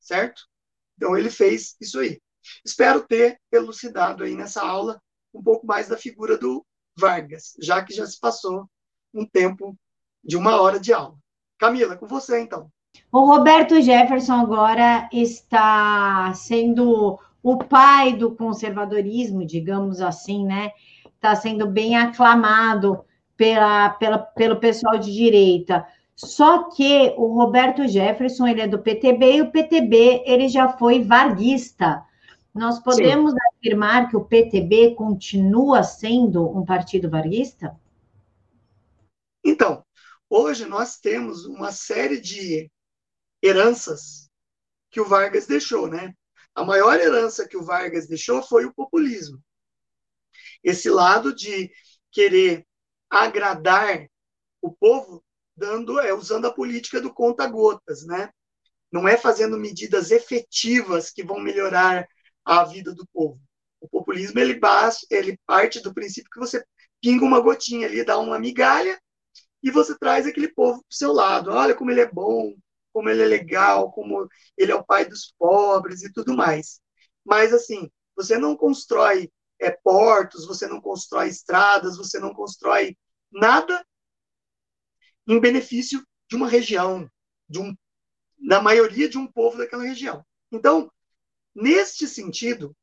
certo? Então ele fez isso aí. Espero ter elucidado aí nessa aula um pouco mais da figura do Vargas, já que já se passou um tempo de uma hora de aula. Camila, com você então. O Roberto Jefferson agora está sendo o pai do conservadorismo, digamos assim, né? Está sendo bem aclamado pela, pela, pelo pessoal de direita. Só que o Roberto Jefferson, ele é do PTB, e o PTB, ele já foi varguista. Nós podemos Sim. afirmar que o PTB continua sendo um partido varguista? Então, hoje nós temos uma série de heranças que o Vargas deixou, né? A maior herança que o Vargas deixou foi o populismo. Esse lado de querer agradar o povo dando é usando a política do conta-gotas, né? Não é fazendo medidas efetivas que vão melhorar a vida do povo. O populismo ele, base, ele parte do princípio que você pinga uma gotinha ali, dá uma migalha e você traz aquele povo para o seu lado. Olha como ele é bom, como ele é legal, como ele é o pai dos pobres e tudo mais. Mas assim, você não constrói é, portos, você não constrói estradas, você não constrói nada em benefício de uma região, de um, da maioria de um povo daquela região. Então, neste sentido,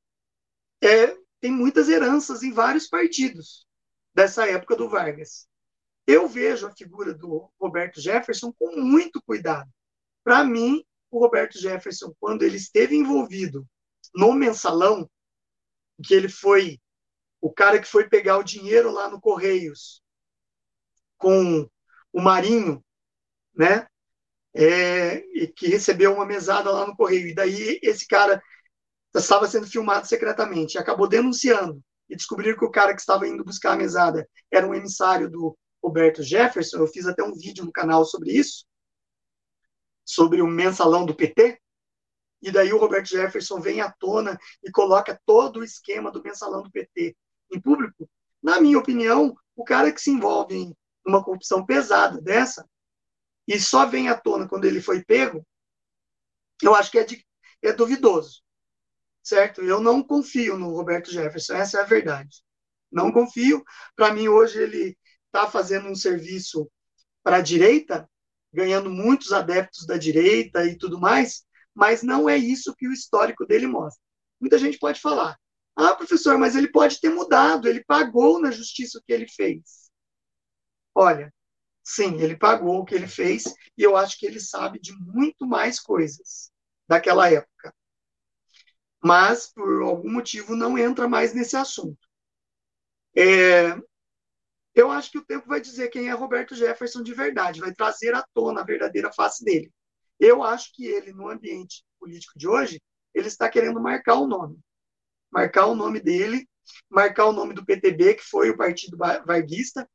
é, tem muitas heranças em vários partidos dessa época do Vargas. Eu vejo a figura do Roberto Jefferson com muito cuidado. Para mim, o Roberto Jefferson, quando ele esteve envolvido no mensalão, que ele foi o cara que foi pegar o dinheiro lá no Correios com o Marinho, né? É, e que recebeu uma mesada lá no Correio. E daí esse cara estava sendo filmado secretamente, acabou denunciando e descobriram que o cara que estava indo buscar a mesada era um emissário do Roberto Jefferson. Eu fiz até um vídeo no canal sobre isso, sobre o mensalão do PT. E daí o Roberto Jefferson vem à tona e coloca todo o esquema do mensalão do PT em público. Na minha opinião, o cara que se envolve em uma corrupção pesada dessa e só vem à tona quando ele foi pego, eu acho que é, de, é duvidoso, certo? Eu não confio no Roberto Jefferson, essa é a verdade. Não confio. Para mim, hoje, ele está fazendo um serviço para a direita, ganhando muitos adeptos da direita e tudo mais, mas não é isso que o histórico dele mostra. Muita gente pode falar, ah, professor, mas ele pode ter mudado, ele pagou na justiça o que ele fez. Olha, sim, ele pagou o que ele fez e eu acho que ele sabe de muito mais coisas daquela época. Mas, por algum motivo, não entra mais nesse assunto. É, eu acho que o tempo vai dizer quem é Roberto Jefferson de verdade, vai trazer à tona a verdadeira face dele. Eu acho que ele, no ambiente político de hoje, ele está querendo marcar o nome marcar o nome dele, marcar o nome do PTB, que foi o partido varguista.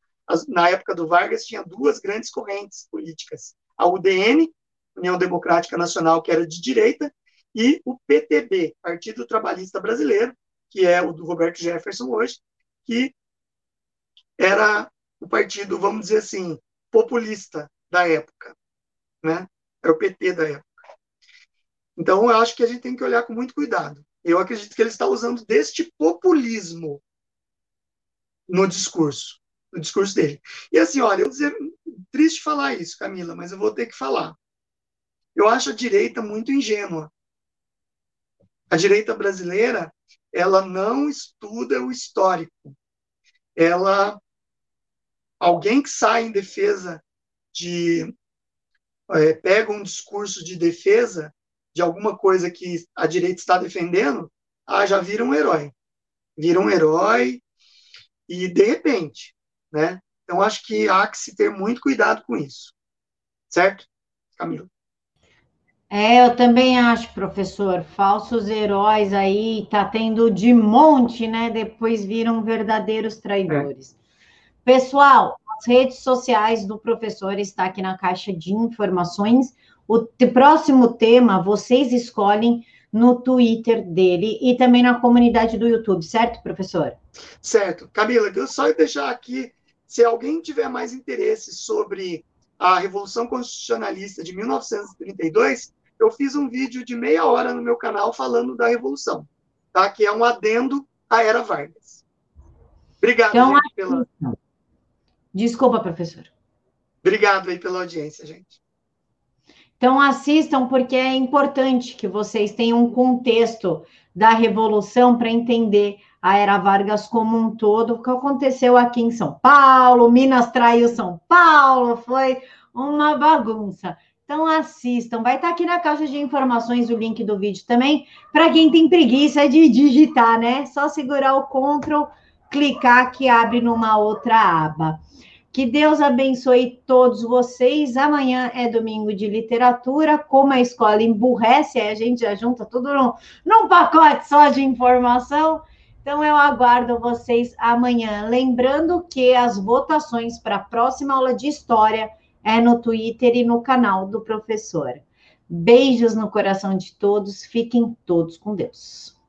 Na época do Vargas, tinha duas grandes correntes políticas: a UDN, União Democrática Nacional, que era de direita, e o PTB, Partido Trabalhista Brasileiro, que é o do Roberto Jefferson hoje, que era o partido, vamos dizer assim, populista da época, né? Era o PT da época. Então, eu acho que a gente tem que olhar com muito cuidado. Eu acredito que ele está usando deste populismo no discurso, no discurso dele. E assim, olha, eu dizer, triste falar isso, Camila, mas eu vou ter que falar. Eu acho a direita muito ingênua. A direita brasileira, ela não estuda o histórico. Ela alguém que sai em defesa de é, pega um discurso de defesa de alguma coisa que a direita está defendendo, ah, já vira um herói. Vira um herói e de repente, né? Então acho que há que se ter muito cuidado com isso. Certo? Camila. É, eu também acho, professor, falsos heróis aí tá tendo de monte, né? Depois viram verdadeiros traidores. É. Pessoal, as redes sociais do professor está aqui na caixa de informações. O próximo tema vocês escolhem no Twitter dele e também na comunidade do YouTube, certo, professor? Certo. Camila, eu só deixar aqui, se alguém tiver mais interesse sobre a Revolução Constitucionalista de 1932, eu fiz um vídeo de meia hora no meu canal falando da Revolução, tá? que é um adendo à Era Vargas. Obrigado, então, gente, pela... Desculpa, professor. Obrigado aí pela audiência, gente. Então, assistam, porque é importante que vocês tenham um contexto da Revolução para entender a Era Vargas como um todo, o que aconteceu aqui em São Paulo, Minas traiu São Paulo, foi uma bagunça. Então assistam, vai estar aqui na caixa de informações o link do vídeo também, para quem tem preguiça de digitar, né? Só segurar o Ctrl, clicar que abre numa outra aba. Que Deus abençoe todos vocês. Amanhã é domingo de literatura. Como a escola emburrece, a gente já junta tudo num, num pacote só de informação. Então, eu aguardo vocês amanhã. Lembrando que as votações para a próxima aula de história é no Twitter e no canal do professor. Beijos no coração de todos. Fiquem todos com Deus.